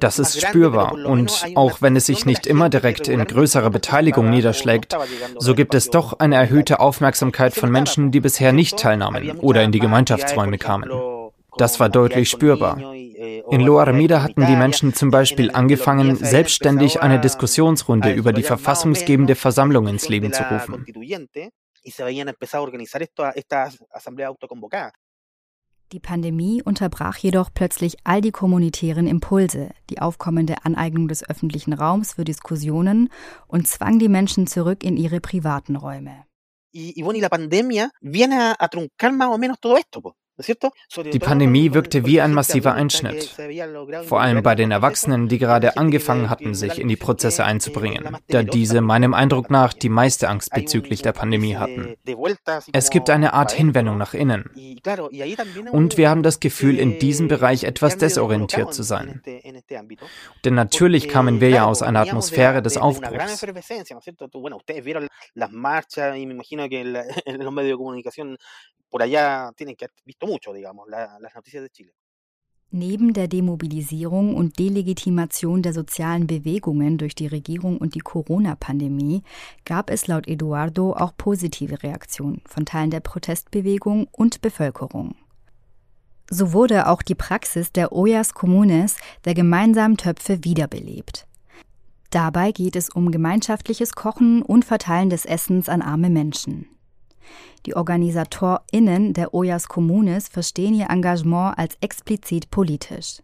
Das ist spürbar und auch wenn es sich nicht immer direkt in größerer Beteiligung niederschlägt, so gibt es doch eine erhöhte Aufmerksamkeit von Menschen, die bisher nicht teilnahmen oder in die Gemeinschaftsräume kamen. Das war deutlich spürbar. In Lo Armida hatten die Menschen zum Beispiel angefangen, selbstständig eine Diskussionsrunde über die verfassungsgebende Versammlung ins Leben zu rufen. Die Pandemie unterbrach jedoch plötzlich all die kommunitären Impulse, die aufkommende Aneignung des öffentlichen Raums für Diskussionen und zwang die Menschen zurück in ihre privaten Räume. Y, y bueno, y la pandemia viene a, a truncar más o menos todo esto. Die Pandemie wirkte wie ein massiver Einschnitt, vor allem bei den Erwachsenen, die gerade angefangen hatten, sich in die Prozesse einzubringen, da diese meinem Eindruck nach die meiste Angst bezüglich der Pandemie hatten. Es gibt eine Art Hinwendung nach innen. Und wir haben das Gefühl, in diesem Bereich etwas desorientiert zu sein. Denn natürlich kamen wir ja aus einer Atmosphäre des Aufbruchs. por allá tienen que haber visto mucho, digamos, la, las noticias de Chile. Neben der Demobilisierung und Delegitimation der sozialen Bewegungen durch die Regierung und die Corona-Pandemie gab es laut Eduardo auch positive Reaktionen von Teilen der Protestbewegung und Bevölkerung. So wurde auch die Praxis der Ollas Comunes, der gemeinsamen Töpfe, wiederbelebt. Dabei geht es um gemeinschaftliches Kochen und Verteilen des Essens an arme Menschen. Die OrganisatorInnen der Oyas Kommunes verstehen ihr Engagement als explizit politisch.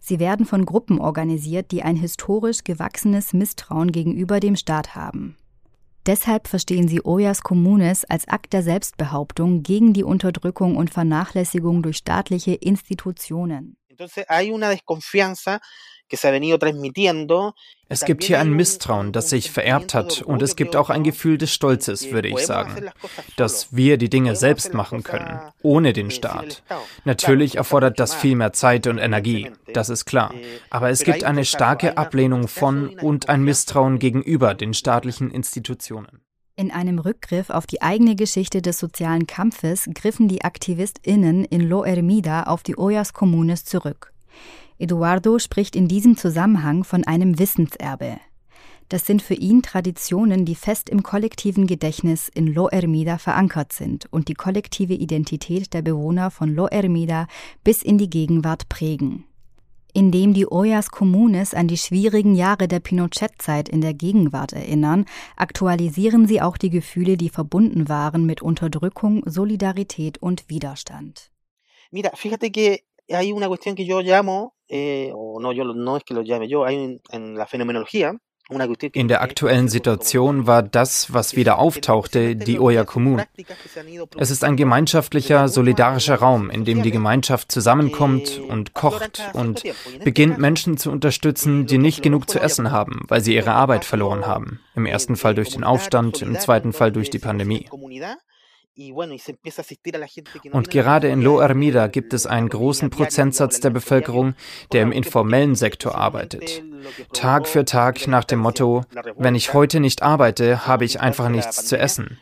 Sie werden von Gruppen organisiert, die ein historisch gewachsenes Misstrauen gegenüber dem Staat haben. Deshalb verstehen sie Oyas Kommunes als Akt der Selbstbehauptung gegen die Unterdrückung und Vernachlässigung durch staatliche Institutionen. Entonces hay una desconfianza es gibt hier ein Misstrauen, das sich vererbt hat, und es gibt auch ein Gefühl des Stolzes, würde ich sagen, dass wir die Dinge selbst machen können, ohne den Staat. Natürlich erfordert das viel mehr Zeit und Energie, das ist klar, aber es gibt eine starke Ablehnung von und ein Misstrauen gegenüber den staatlichen Institutionen. In einem Rückgriff auf die eigene Geschichte des sozialen Kampfes griffen die AktivistInnen in Lo Ermida auf die Ollas Comunes zurück. Eduardo spricht in diesem Zusammenhang von einem Wissenserbe. Das sind für ihn Traditionen, die fest im kollektiven Gedächtnis in Lo Ermida verankert sind und die kollektive Identität der Bewohner von Lo Ermida bis in die Gegenwart prägen. Indem die Ollas Comunes an die schwierigen Jahre der Pinochet-Zeit in der Gegenwart erinnern, aktualisieren sie auch die Gefühle, die verbunden waren mit Unterdrückung, Solidarität und Widerstand. Mira, fíjate que hay una cuestión que yo llamo eh, o no, yo, no es que lo llame yo, hay en la fenomenología in der aktuellen Situation war das, was wieder auftauchte, die Oya Kommun. Es ist ein gemeinschaftlicher, solidarischer Raum, in dem die Gemeinschaft zusammenkommt und kocht und beginnt Menschen zu unterstützen, die nicht genug zu essen haben, weil sie ihre Arbeit verloren haben. Im ersten Fall durch den Aufstand, im zweiten Fall durch die Pandemie. Und gerade in Lo Armida gibt es einen großen Prozentsatz der Bevölkerung, der im informellen Sektor arbeitet. Tag für Tag nach dem Motto, wenn ich heute nicht arbeite, habe ich einfach nichts zu essen.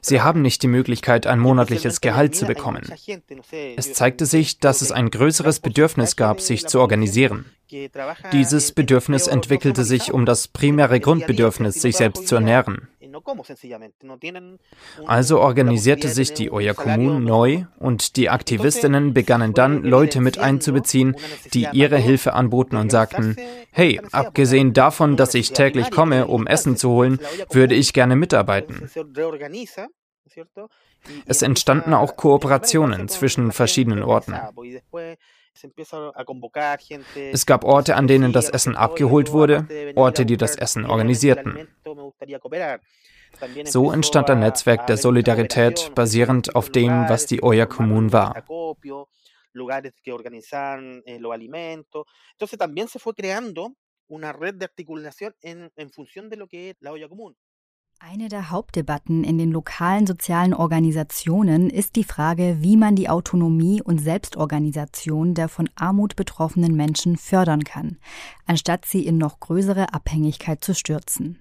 Sie haben nicht die Möglichkeit, ein monatliches Gehalt zu bekommen. Es zeigte sich, dass es ein größeres Bedürfnis gab, sich zu organisieren. Dieses Bedürfnis entwickelte sich um das primäre Grundbedürfnis, sich selbst zu ernähren. Also organisierte sich die Oya Kommun neu und die Aktivistinnen begannen dann, Leute mit einzubeziehen, die ihre Hilfe anboten und sagten, hey, abgesehen davon, dass ich täglich komme, um Essen zu holen, würde ich gerne mitarbeiten. Es entstanden auch Kooperationen zwischen verschiedenen Orten. Es gab Orte, an denen das Essen abgeholt wurde, Orte, die das Essen organisierten. So entstand ein Netzwerk der Solidarität basierend auf dem, was die Oya Kommun war. Eine der Hauptdebatten in den lokalen sozialen Organisationen ist die Frage, wie man die Autonomie und Selbstorganisation der von Armut betroffenen Menschen fördern kann, anstatt sie in noch größere Abhängigkeit zu stürzen.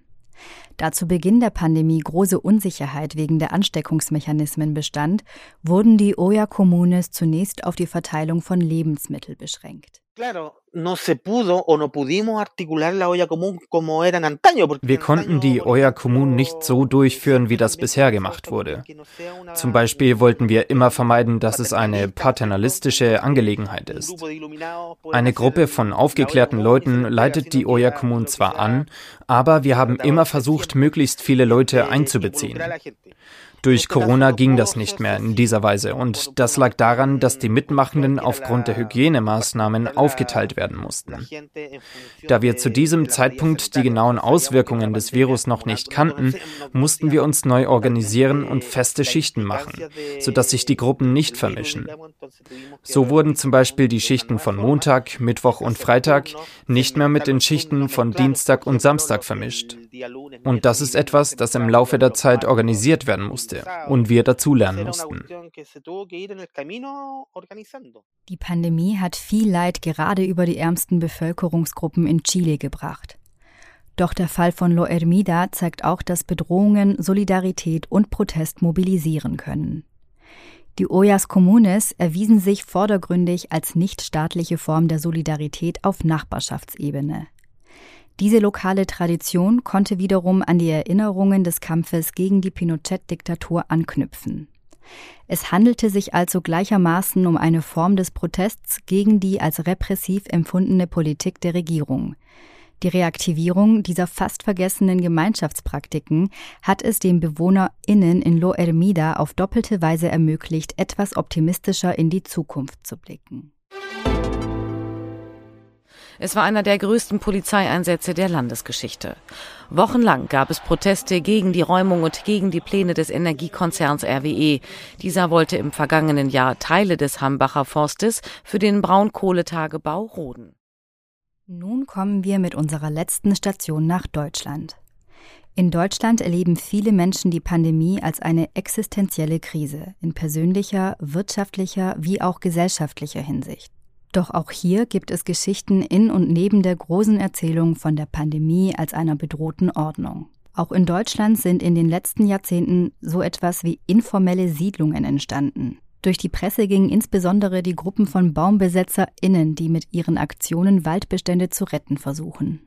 Da zu Beginn der Pandemie große Unsicherheit wegen der Ansteckungsmechanismen bestand, wurden die Oya Comunes zunächst auf die Verteilung von Lebensmitteln beschränkt. Wir konnten die Oya Kommun nicht so durchführen, wie das bisher gemacht wurde. Zum Beispiel wollten wir immer vermeiden, dass es eine paternalistische Angelegenheit ist. Eine Gruppe von aufgeklärten Leuten leitet die Oya Kommun zwar an, aber wir haben immer versucht, möglichst viele Leute einzubeziehen. Durch Corona ging das nicht mehr in dieser Weise und das lag daran, dass die Mitmachenden aufgrund der Hygienemaßnahmen aufgeteilt werden mussten. Da wir zu diesem Zeitpunkt die genauen Auswirkungen des Virus noch nicht kannten, mussten wir uns neu organisieren und feste Schichten machen, sodass sich die Gruppen nicht vermischen. So wurden zum Beispiel die Schichten von Montag, Mittwoch und Freitag nicht mehr mit den Schichten von Dienstag und Samstag vermischt. Und das ist etwas, das im Laufe der Zeit organisiert werden musste musste und wir dazulernen mussten. Die Pandemie hat viel Leid gerade über die ärmsten Bevölkerungsgruppen in Chile gebracht. Doch der Fall von Lo Hermida zeigt auch, dass Bedrohungen Solidarität und Protest mobilisieren können. Die Ollas Comunes erwiesen sich vordergründig als nichtstaatliche Form der Solidarität auf Nachbarschaftsebene. Diese lokale Tradition konnte wiederum an die Erinnerungen des Kampfes gegen die Pinochet-Diktatur anknüpfen. Es handelte sich also gleichermaßen um eine Form des Protests gegen die als repressiv empfundene Politik der Regierung. Die Reaktivierung dieser fast vergessenen Gemeinschaftspraktiken hat es den BewohnerInnen in Lo Ermida auf doppelte Weise ermöglicht, etwas optimistischer in die Zukunft zu blicken. Es war einer der größten Polizeieinsätze der Landesgeschichte. Wochenlang gab es Proteste gegen die Räumung und gegen die Pläne des Energiekonzerns RWE. Dieser wollte im vergangenen Jahr Teile des Hambacher Forstes für den Braunkohletagebau roden. Nun kommen wir mit unserer letzten Station nach Deutschland. In Deutschland erleben viele Menschen die Pandemie als eine existenzielle Krise in persönlicher, wirtschaftlicher wie auch gesellschaftlicher Hinsicht. Doch auch hier gibt es Geschichten in und neben der großen Erzählung von der Pandemie als einer bedrohten Ordnung. Auch in Deutschland sind in den letzten Jahrzehnten so etwas wie informelle Siedlungen entstanden. Durch die Presse gingen insbesondere die Gruppen von BaumbesetzerInnen, die mit ihren Aktionen Waldbestände zu retten versuchen.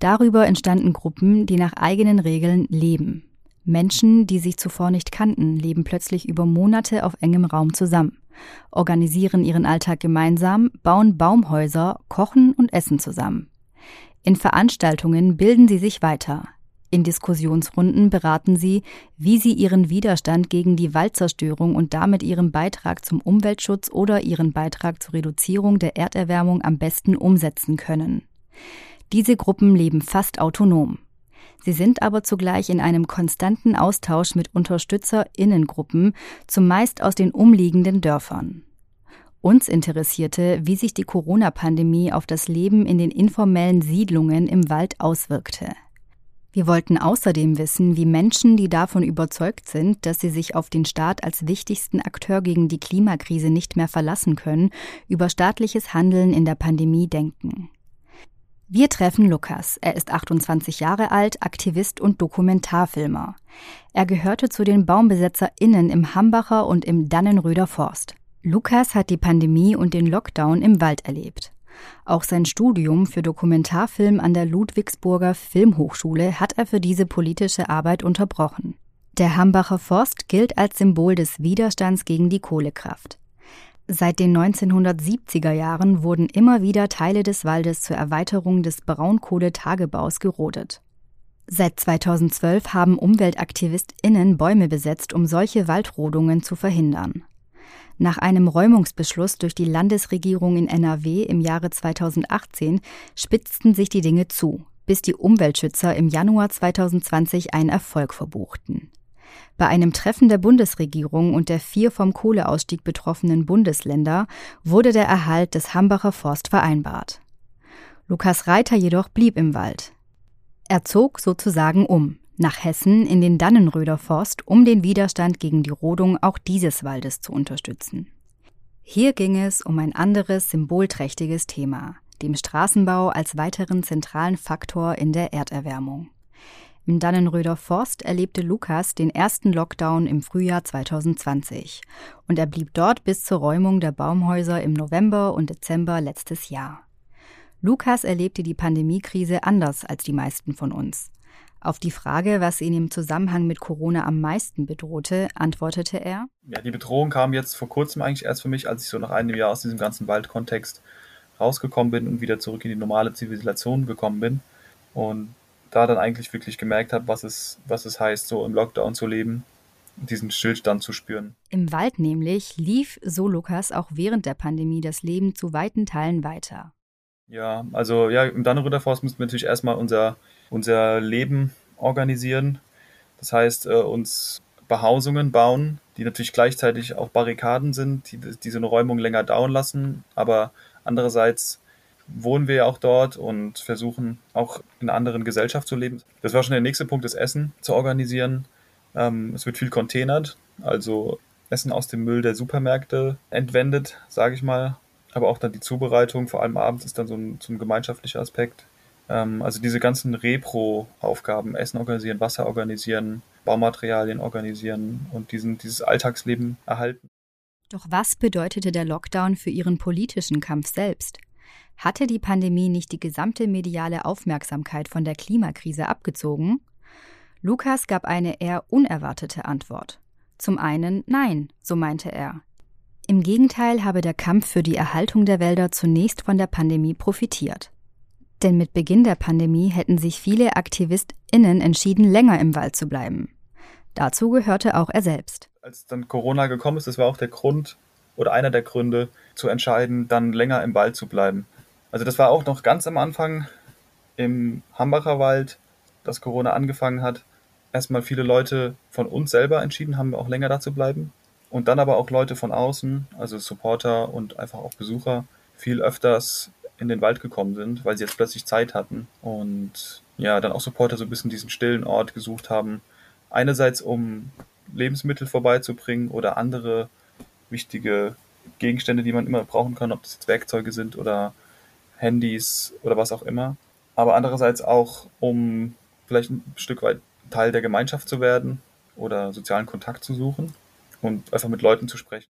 Darüber entstanden Gruppen, die nach eigenen Regeln leben. Menschen, die sich zuvor nicht kannten, leben plötzlich über Monate auf engem Raum zusammen organisieren ihren Alltag gemeinsam, bauen Baumhäuser, kochen und essen zusammen. In Veranstaltungen bilden sie sich weiter. In Diskussionsrunden beraten sie, wie sie ihren Widerstand gegen die Waldzerstörung und damit ihren Beitrag zum Umweltschutz oder ihren Beitrag zur Reduzierung der Erderwärmung am besten umsetzen können. Diese Gruppen leben fast autonom. Sie sind aber zugleich in einem konstanten Austausch mit UnterstützerInnengruppen, zumeist aus den umliegenden Dörfern. Uns interessierte, wie sich die Corona-Pandemie auf das Leben in den informellen Siedlungen im Wald auswirkte. Wir wollten außerdem wissen, wie Menschen, die davon überzeugt sind, dass sie sich auf den Staat als wichtigsten Akteur gegen die Klimakrise nicht mehr verlassen können, über staatliches Handeln in der Pandemie denken. Wir treffen Lukas. Er ist 28 Jahre alt, Aktivist und Dokumentarfilmer. Er gehörte zu den BaumbesetzerInnen im Hambacher und im Dannenröder Forst. Lukas hat die Pandemie und den Lockdown im Wald erlebt. Auch sein Studium für Dokumentarfilm an der Ludwigsburger Filmhochschule hat er für diese politische Arbeit unterbrochen. Der Hambacher Forst gilt als Symbol des Widerstands gegen die Kohlekraft. Seit den 1970er Jahren wurden immer wieder Teile des Waldes zur Erweiterung des Braunkohletagebaus gerodet. Seit 2012 haben UmweltaktivistInnen Bäume besetzt, um solche Waldrodungen zu verhindern. Nach einem Räumungsbeschluss durch die Landesregierung in NRW im Jahre 2018 spitzten sich die Dinge zu, bis die Umweltschützer im Januar 2020 einen Erfolg verbuchten. Bei einem Treffen der Bundesregierung und der vier vom Kohleausstieg betroffenen Bundesländer wurde der Erhalt des Hambacher Forst vereinbart. Lukas Reiter jedoch blieb im Wald. Er zog sozusagen um, nach Hessen in den Dannenröder Forst, um den Widerstand gegen die Rodung auch dieses Waldes zu unterstützen. Hier ging es um ein anderes symbolträchtiges Thema, dem Straßenbau als weiteren zentralen Faktor in der Erderwärmung. Im Dannenröder Forst erlebte Lukas den ersten Lockdown im Frühjahr 2020 und er blieb dort bis zur Räumung der Baumhäuser im November und Dezember letztes Jahr. Lukas erlebte die Pandemiekrise anders als die meisten von uns. Auf die Frage, was ihn im Zusammenhang mit Corona am meisten bedrohte, antwortete er: Ja, die Bedrohung kam jetzt vor kurzem eigentlich erst für mich, als ich so nach einem Jahr aus diesem ganzen Waldkontext rausgekommen bin und wieder zurück in die normale Zivilisation gekommen bin. Und da dann eigentlich wirklich gemerkt habe, was es, was es heißt, so im Lockdown zu leben, diesen Stillstand zu spüren. Im Wald nämlich lief, so Lukas, auch während der Pandemie das Leben zu weiten Teilen weiter. Ja, also ja, im Dannenröder Forst müssen wir natürlich erstmal unser, unser Leben organisieren. Das heißt, äh, uns Behausungen bauen, die natürlich gleichzeitig auch Barrikaden sind, die, die so eine Räumung länger dauern lassen. Aber andererseits wohnen wir ja auch dort und versuchen auch in einer anderen Gesellschaft zu leben. Das war schon der nächste Punkt, das Essen zu organisieren. Ähm, es wird viel containert, also Essen aus dem Müll der Supermärkte entwendet, sage ich mal. Aber auch dann die Zubereitung, vor allem abends, ist dann so ein, so ein gemeinschaftlicher Aspekt. Ähm, also diese ganzen Repro-Aufgaben, Essen organisieren, Wasser organisieren, Baumaterialien organisieren und diesen, dieses Alltagsleben erhalten. Doch was bedeutete der Lockdown für Ihren politischen Kampf selbst? Hatte die Pandemie nicht die gesamte mediale Aufmerksamkeit von der Klimakrise abgezogen? Lukas gab eine eher unerwartete Antwort. Zum einen nein, so meinte er. Im Gegenteil habe der Kampf für die Erhaltung der Wälder zunächst von der Pandemie profitiert. Denn mit Beginn der Pandemie hätten sich viele AktivistInnen entschieden, länger im Wald zu bleiben. Dazu gehörte auch er selbst. Als dann Corona gekommen ist, das war auch der Grund oder einer der Gründe, zu entscheiden, dann länger im Wald zu bleiben. Also das war auch noch ganz am Anfang im Hambacher Wald, dass Corona angefangen hat. Erstmal viele Leute von uns selber entschieden haben, auch länger da zu bleiben. Und dann aber auch Leute von außen, also Supporter und einfach auch Besucher, viel öfters in den Wald gekommen sind, weil sie jetzt plötzlich Zeit hatten. Und ja, dann auch Supporter so ein bisschen diesen stillen Ort gesucht haben. Einerseits, um Lebensmittel vorbeizubringen oder andere wichtige Gegenstände, die man immer brauchen kann, ob das jetzt Werkzeuge sind oder Handys oder was auch immer. Aber andererseits auch, um vielleicht ein Stück weit Teil der Gemeinschaft zu werden oder sozialen Kontakt zu suchen und einfach mit Leuten zu sprechen.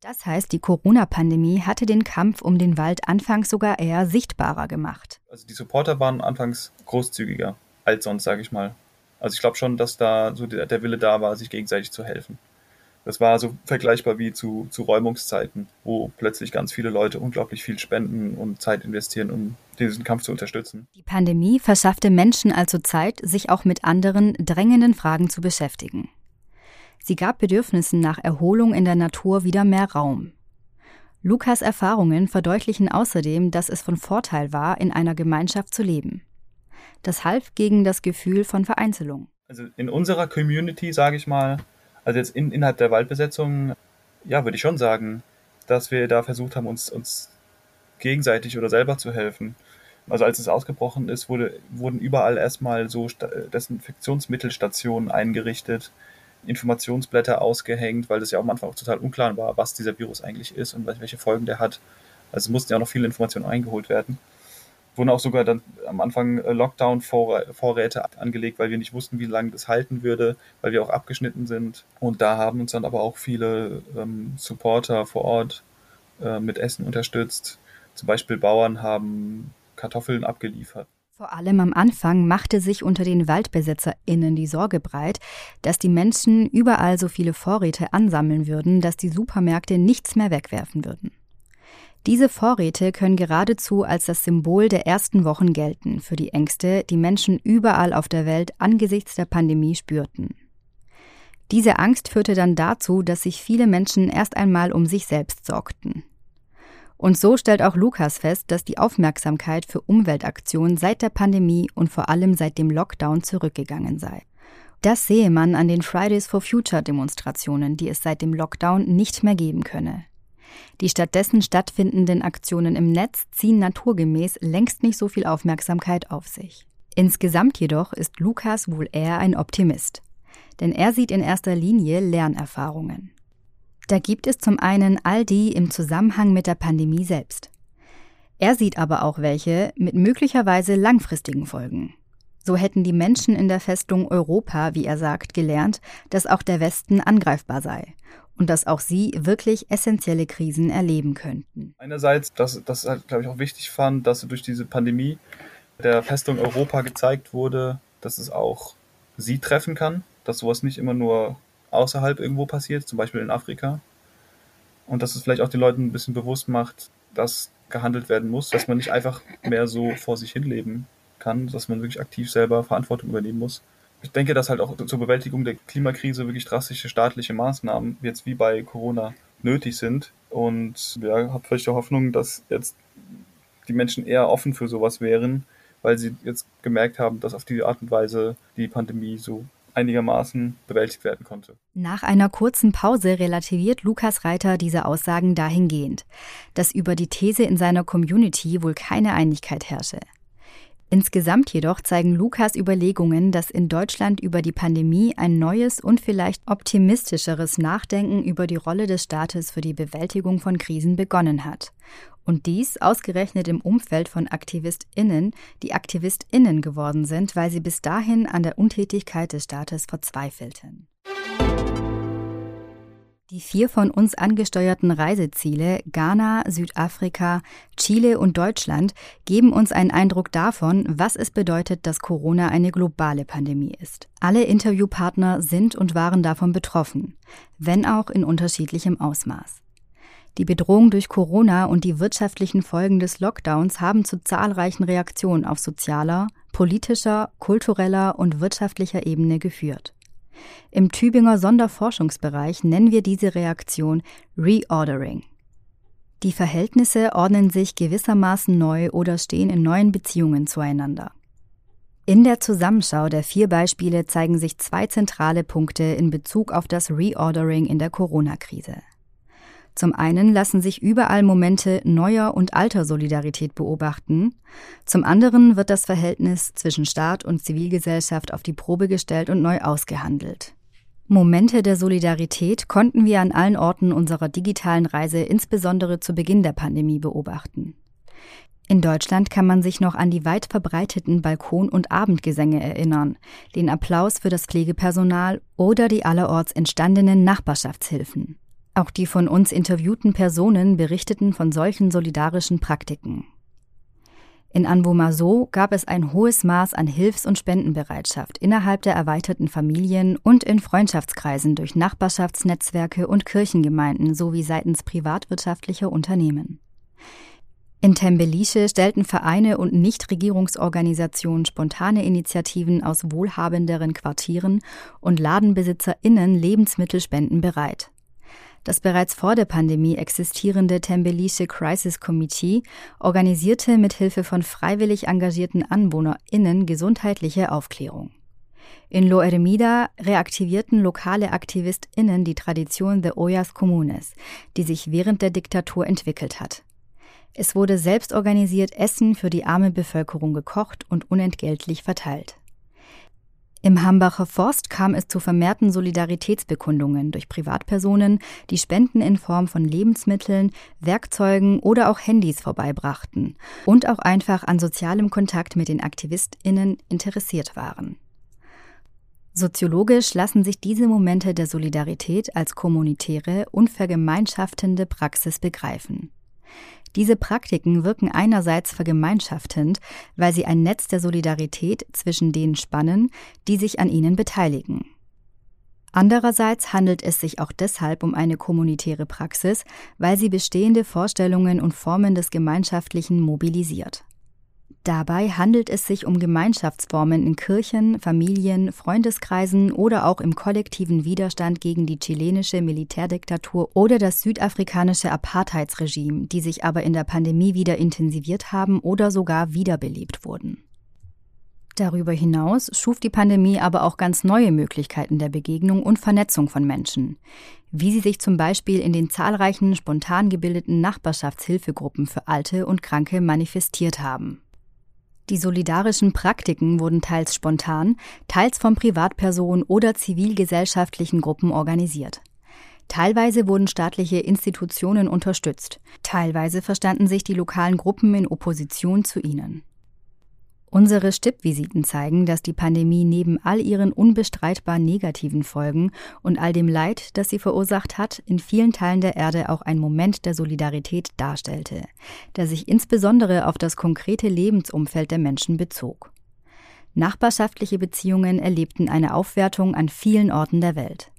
Das heißt, die Corona-Pandemie hatte den Kampf um den Wald anfangs sogar eher sichtbarer gemacht. Also die Supporter waren anfangs großzügiger als sonst, sage ich mal. Also ich glaube schon, dass da so der, der Wille da war, sich gegenseitig zu helfen. Das war so vergleichbar wie zu, zu Räumungszeiten, wo plötzlich ganz viele Leute unglaublich viel spenden und Zeit investieren, um diesen Kampf zu unterstützen. Die Pandemie verschaffte Menschen also Zeit, sich auch mit anderen drängenden Fragen zu beschäftigen. Sie gab Bedürfnissen nach Erholung in der Natur wieder mehr Raum. Lukas Erfahrungen verdeutlichen außerdem, dass es von Vorteil war, in einer Gemeinschaft zu leben. Das half gegen das Gefühl von Vereinzelung. Also in unserer Community, sage ich mal, also jetzt in, innerhalb der Waldbesetzung, ja, würde ich schon sagen, dass wir da versucht haben, uns, uns gegenseitig oder selber zu helfen. Also als es ausgebrochen ist, wurde, wurden überall erstmal so Desinfektionsmittelstationen eingerichtet, Informationsblätter ausgehängt, weil das ja am Anfang auch total unklar war, was dieser Virus eigentlich ist und welche Folgen der hat. Also mussten ja auch noch viele Informationen eingeholt werden wurden auch sogar dann am Anfang äh, Lockdown-Vorräte angelegt, weil wir nicht wussten, wie lange das halten würde, weil wir auch abgeschnitten sind. Und da haben uns dann aber auch viele ähm, Supporter vor Ort äh, mit Essen unterstützt. Zum Beispiel Bauern haben Kartoffeln abgeliefert. Vor allem am Anfang machte sich unter den WaldbesitzerInnen die Sorge breit, dass die Menschen überall so viele Vorräte ansammeln würden, dass die Supermärkte nichts mehr wegwerfen würden. Diese Vorräte können geradezu als das Symbol der ersten Wochen gelten für die Ängste, die Menschen überall auf der Welt angesichts der Pandemie spürten. Diese Angst führte dann dazu, dass sich viele Menschen erst einmal um sich selbst sorgten. Und so stellt auch Lukas fest, dass die Aufmerksamkeit für Umweltaktionen seit der Pandemie und vor allem seit dem Lockdown zurückgegangen sei. Das sehe man an den Fridays for Future Demonstrationen, die es seit dem Lockdown nicht mehr geben könne. Die stattdessen stattfindenden Aktionen im Netz ziehen naturgemäß längst nicht so viel Aufmerksamkeit auf sich. Insgesamt jedoch ist Lukas wohl eher ein Optimist. Denn er sieht in erster Linie Lernerfahrungen. Da gibt es zum einen all die im Zusammenhang mit der Pandemie selbst. Er sieht aber auch welche mit möglicherweise langfristigen Folgen. So hätten die Menschen in der Festung Europa, wie er sagt, gelernt, dass auch der Westen angreifbar sei und dass auch sie wirklich essentielle Krisen erleben könnten. Einerseits, dass das halt, glaube ich, auch wichtig fand, dass durch diese Pandemie der Festung Europa gezeigt wurde, dass es auch sie treffen kann, dass sowas nicht immer nur außerhalb irgendwo passiert, zum Beispiel in Afrika. Und dass es vielleicht auch den Leuten ein bisschen bewusst macht, dass gehandelt werden muss, dass man nicht einfach mehr so vor sich hin leben kann, dass man wirklich aktiv selber Verantwortung übernehmen muss ich denke, dass halt auch zur Bewältigung der Klimakrise wirklich drastische staatliche Maßnahmen, jetzt wie bei Corona, nötig sind. Und ja, habe vielleicht die Hoffnung, dass jetzt die Menschen eher offen für sowas wären, weil sie jetzt gemerkt haben, dass auf diese Art und Weise die Pandemie so einigermaßen bewältigt werden konnte. Nach einer kurzen Pause relativiert Lukas Reiter diese Aussagen dahingehend, dass über die These in seiner Community wohl keine Einigkeit herrsche. Insgesamt jedoch zeigen Lukas Überlegungen, dass in Deutschland über die Pandemie ein neues und vielleicht optimistischeres Nachdenken über die Rolle des Staates für die Bewältigung von Krisen begonnen hat. Und dies ausgerechnet im Umfeld von AktivistInnen, die AktivistInnen geworden sind, weil sie bis dahin an der Untätigkeit des Staates verzweifelten. Die vier von uns angesteuerten Reiseziele Ghana, Südafrika, Chile und Deutschland geben uns einen Eindruck davon, was es bedeutet, dass Corona eine globale Pandemie ist. Alle Interviewpartner sind und waren davon betroffen, wenn auch in unterschiedlichem Ausmaß. Die Bedrohung durch Corona und die wirtschaftlichen Folgen des Lockdowns haben zu zahlreichen Reaktionen auf sozialer, politischer, kultureller und wirtschaftlicher Ebene geführt. Im Tübinger Sonderforschungsbereich nennen wir diese Reaktion Reordering. Die Verhältnisse ordnen sich gewissermaßen neu oder stehen in neuen Beziehungen zueinander. In der Zusammenschau der vier Beispiele zeigen sich zwei zentrale Punkte in Bezug auf das Reordering in der Corona-Krise. Zum einen lassen sich überall Momente neuer und alter Solidarität beobachten, zum anderen wird das Verhältnis zwischen Staat und Zivilgesellschaft auf die Probe gestellt und neu ausgehandelt. Momente der Solidarität konnten wir an allen Orten unserer digitalen Reise insbesondere zu Beginn der Pandemie beobachten. In Deutschland kann man sich noch an die weit verbreiteten Balkon- und Abendgesänge erinnern, den Applaus für das Pflegepersonal oder die allerorts entstandenen Nachbarschaftshilfen. Auch die von uns interviewten Personen berichteten von solchen solidarischen Praktiken. In Anbomaso gab es ein hohes Maß an Hilfs- und Spendenbereitschaft innerhalb der erweiterten Familien und in Freundschaftskreisen durch Nachbarschaftsnetzwerke und Kirchengemeinden sowie seitens privatwirtschaftlicher Unternehmen. In Tembeliche stellten Vereine und Nichtregierungsorganisationen spontane Initiativen aus wohlhabenderen Quartieren und LadenbesitzerInnen Lebensmittelspenden bereit. Das bereits vor der Pandemie existierende Tembelische Crisis Committee organisierte mit Hilfe von freiwillig engagierten AnwohnerInnen gesundheitliche Aufklärung. In Lo Ermida reaktivierten lokale AktivistInnen die Tradition der Ollas Comunes, die sich während der Diktatur entwickelt hat. Es wurde selbst organisiert Essen für die arme Bevölkerung gekocht und unentgeltlich verteilt. Im Hambacher Forst kam es zu vermehrten Solidaritätsbekundungen durch Privatpersonen, die Spenden in Form von Lebensmitteln, Werkzeugen oder auch Handys vorbeibrachten und auch einfach an sozialem Kontakt mit den AktivistInnen interessiert waren. Soziologisch lassen sich diese Momente der Solidarität als kommunitäre und vergemeinschaftende Praxis begreifen. Diese Praktiken wirken einerseits vergemeinschaftend, weil sie ein Netz der Solidarität zwischen denen spannen, die sich an ihnen beteiligen. Andererseits handelt es sich auch deshalb um eine kommunitäre Praxis, weil sie bestehende Vorstellungen und Formen des Gemeinschaftlichen mobilisiert. Dabei handelt es sich um Gemeinschaftsformen in Kirchen, Familien, Freundeskreisen oder auch im kollektiven Widerstand gegen die chilenische Militärdiktatur oder das südafrikanische Apartheidsregime, die sich aber in der Pandemie wieder intensiviert haben oder sogar wiederbelebt wurden. Darüber hinaus schuf die Pandemie aber auch ganz neue Möglichkeiten der Begegnung und Vernetzung von Menschen, wie sie sich zum Beispiel in den zahlreichen spontan gebildeten Nachbarschaftshilfegruppen für Alte und Kranke manifestiert haben. Die solidarischen Praktiken wurden teils spontan, teils von Privatpersonen oder zivilgesellschaftlichen Gruppen organisiert. Teilweise wurden staatliche Institutionen unterstützt, teilweise verstanden sich die lokalen Gruppen in Opposition zu ihnen. Unsere Stippvisiten zeigen, dass die Pandemie neben all ihren unbestreitbar negativen Folgen und all dem Leid, das sie verursacht hat, in vielen Teilen der Erde auch ein Moment der Solidarität darstellte, der sich insbesondere auf das konkrete Lebensumfeld der Menschen bezog. Nachbarschaftliche Beziehungen erlebten eine Aufwertung an vielen Orten der Welt.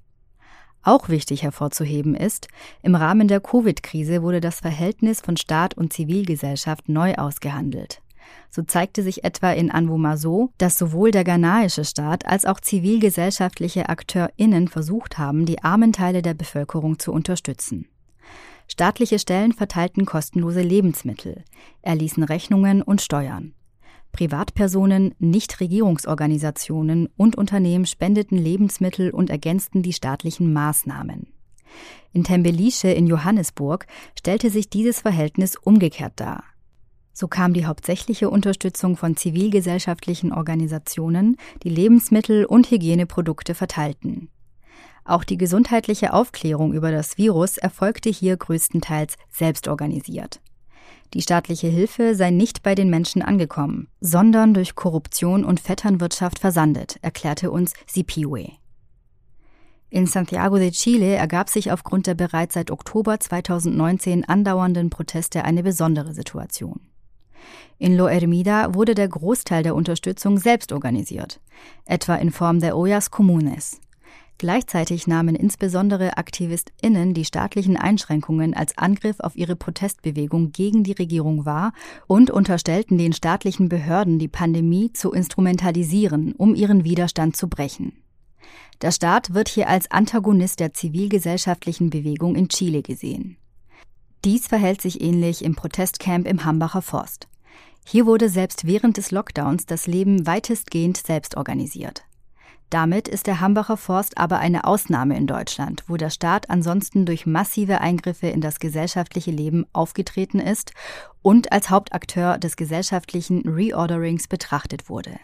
Auch wichtig hervorzuheben ist, im Rahmen der Covid-Krise wurde das Verhältnis von Staat und Zivilgesellschaft neu ausgehandelt. So zeigte sich etwa in Anwomaso, dass sowohl der ghanaische Staat als auch zivilgesellschaftliche AkteurInnen versucht haben, die armen Teile der Bevölkerung zu unterstützen. Staatliche Stellen verteilten kostenlose Lebensmittel, erließen Rechnungen und Steuern. Privatpersonen, Nichtregierungsorganisationen und Unternehmen spendeten Lebensmittel und ergänzten die staatlichen Maßnahmen. In Tembelische in Johannesburg stellte sich dieses Verhältnis umgekehrt dar. So kam die hauptsächliche Unterstützung von zivilgesellschaftlichen Organisationen, die Lebensmittel und Hygieneprodukte verteilten. Auch die gesundheitliche Aufklärung über das Virus erfolgte hier größtenteils selbstorganisiert. Die staatliche Hilfe sei nicht bei den Menschen angekommen, sondern durch Korruption und Vetternwirtschaft versandet, erklärte uns Sipiwe. In Santiago de Chile ergab sich aufgrund der bereits seit Oktober 2019 andauernden Proteste eine besondere Situation. In Lo Ermida wurde der Großteil der Unterstützung selbst organisiert, etwa in Form der Ollas Comunes. Gleichzeitig nahmen insbesondere AktivistInnen die staatlichen Einschränkungen als Angriff auf ihre Protestbewegung gegen die Regierung wahr und unterstellten den staatlichen Behörden, die Pandemie zu instrumentalisieren, um ihren Widerstand zu brechen. Der Staat wird hier als Antagonist der zivilgesellschaftlichen Bewegung in Chile gesehen. Dies verhält sich ähnlich im Protestcamp im Hambacher Forst. Hier wurde selbst während des Lockdowns das Leben weitestgehend selbst organisiert. Damit ist der Hambacher Forst aber eine Ausnahme in Deutschland, wo der Staat ansonsten durch massive Eingriffe in das gesellschaftliche Leben aufgetreten ist und als Hauptakteur des gesellschaftlichen Reorderings betrachtet wurde.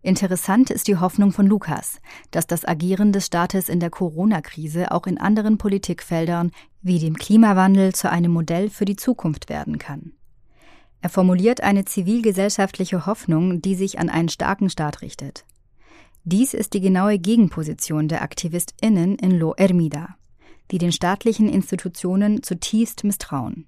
Interessant ist die Hoffnung von Lukas, dass das Agieren des Staates in der Corona-Krise auch in anderen Politikfeldern wie dem Klimawandel zu einem Modell für die Zukunft werden kann. Er formuliert eine zivilgesellschaftliche Hoffnung, die sich an einen starken Staat richtet. Dies ist die genaue Gegenposition der AktivistInnen in Lo Ermida, die den staatlichen Institutionen zutiefst misstrauen.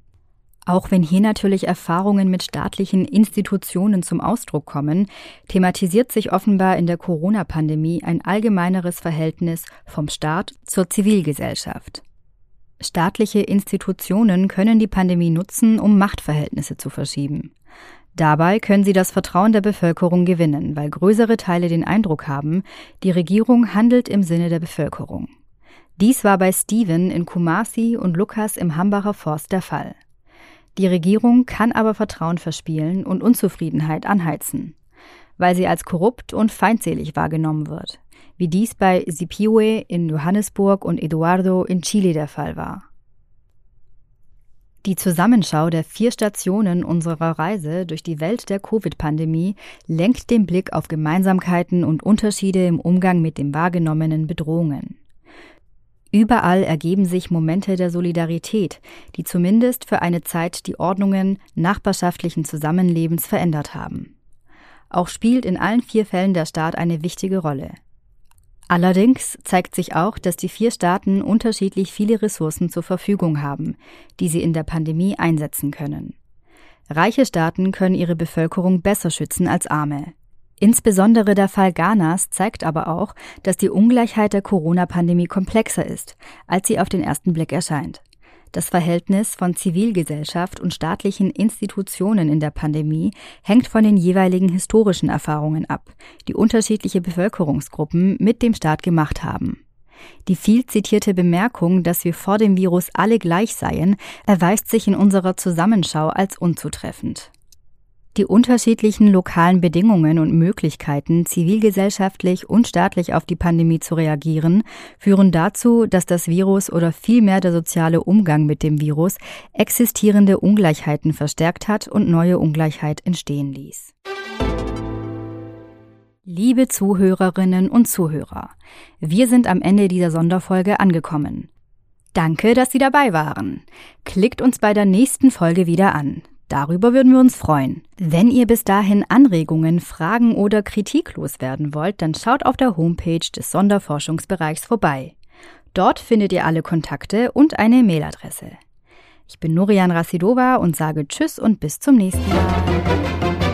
Auch wenn hier natürlich Erfahrungen mit staatlichen Institutionen zum Ausdruck kommen, thematisiert sich offenbar in der Corona-Pandemie ein allgemeineres Verhältnis vom Staat zur Zivilgesellschaft. Staatliche Institutionen können die Pandemie nutzen, um Machtverhältnisse zu verschieben. Dabei können sie das Vertrauen der Bevölkerung gewinnen, weil größere Teile den Eindruck haben, die Regierung handelt im Sinne der Bevölkerung. Dies war bei Steven in Kumasi und Lukas im Hambacher Forst der Fall. Die Regierung kann aber Vertrauen verspielen und Unzufriedenheit anheizen, weil sie als korrupt und feindselig wahrgenommen wird wie dies bei Sipiwe in Johannesburg und Eduardo in Chile der Fall war. Die Zusammenschau der vier Stationen unserer Reise durch die Welt der Covid-Pandemie lenkt den Blick auf Gemeinsamkeiten und Unterschiede im Umgang mit den wahrgenommenen Bedrohungen. Überall ergeben sich Momente der Solidarität, die zumindest für eine Zeit die Ordnungen nachbarschaftlichen Zusammenlebens verändert haben. Auch spielt in allen vier Fällen der Staat eine wichtige Rolle. Allerdings zeigt sich auch, dass die vier Staaten unterschiedlich viele Ressourcen zur Verfügung haben, die sie in der Pandemie einsetzen können. Reiche Staaten können ihre Bevölkerung besser schützen als arme. Insbesondere der Fall Ghanas zeigt aber auch, dass die Ungleichheit der Corona-Pandemie komplexer ist, als sie auf den ersten Blick erscheint. Das Verhältnis von Zivilgesellschaft und staatlichen Institutionen in der Pandemie hängt von den jeweiligen historischen Erfahrungen ab, die unterschiedliche Bevölkerungsgruppen mit dem Staat gemacht haben. Die viel zitierte Bemerkung, dass wir vor dem Virus alle gleich seien, erweist sich in unserer Zusammenschau als unzutreffend. Die unterschiedlichen lokalen Bedingungen und Möglichkeiten, zivilgesellschaftlich und staatlich auf die Pandemie zu reagieren, führen dazu, dass das Virus oder vielmehr der soziale Umgang mit dem Virus existierende Ungleichheiten verstärkt hat und neue Ungleichheit entstehen ließ. Liebe Zuhörerinnen und Zuhörer, wir sind am Ende dieser Sonderfolge angekommen. Danke, dass Sie dabei waren. Klickt uns bei der nächsten Folge wieder an. Darüber würden wir uns freuen. Wenn ihr bis dahin Anregungen, Fragen oder Kritik loswerden wollt, dann schaut auf der Homepage des Sonderforschungsbereichs vorbei. Dort findet ihr alle Kontakte und eine Mailadresse. Ich bin Norian Rassidova und sage Tschüss und bis zum nächsten Mal.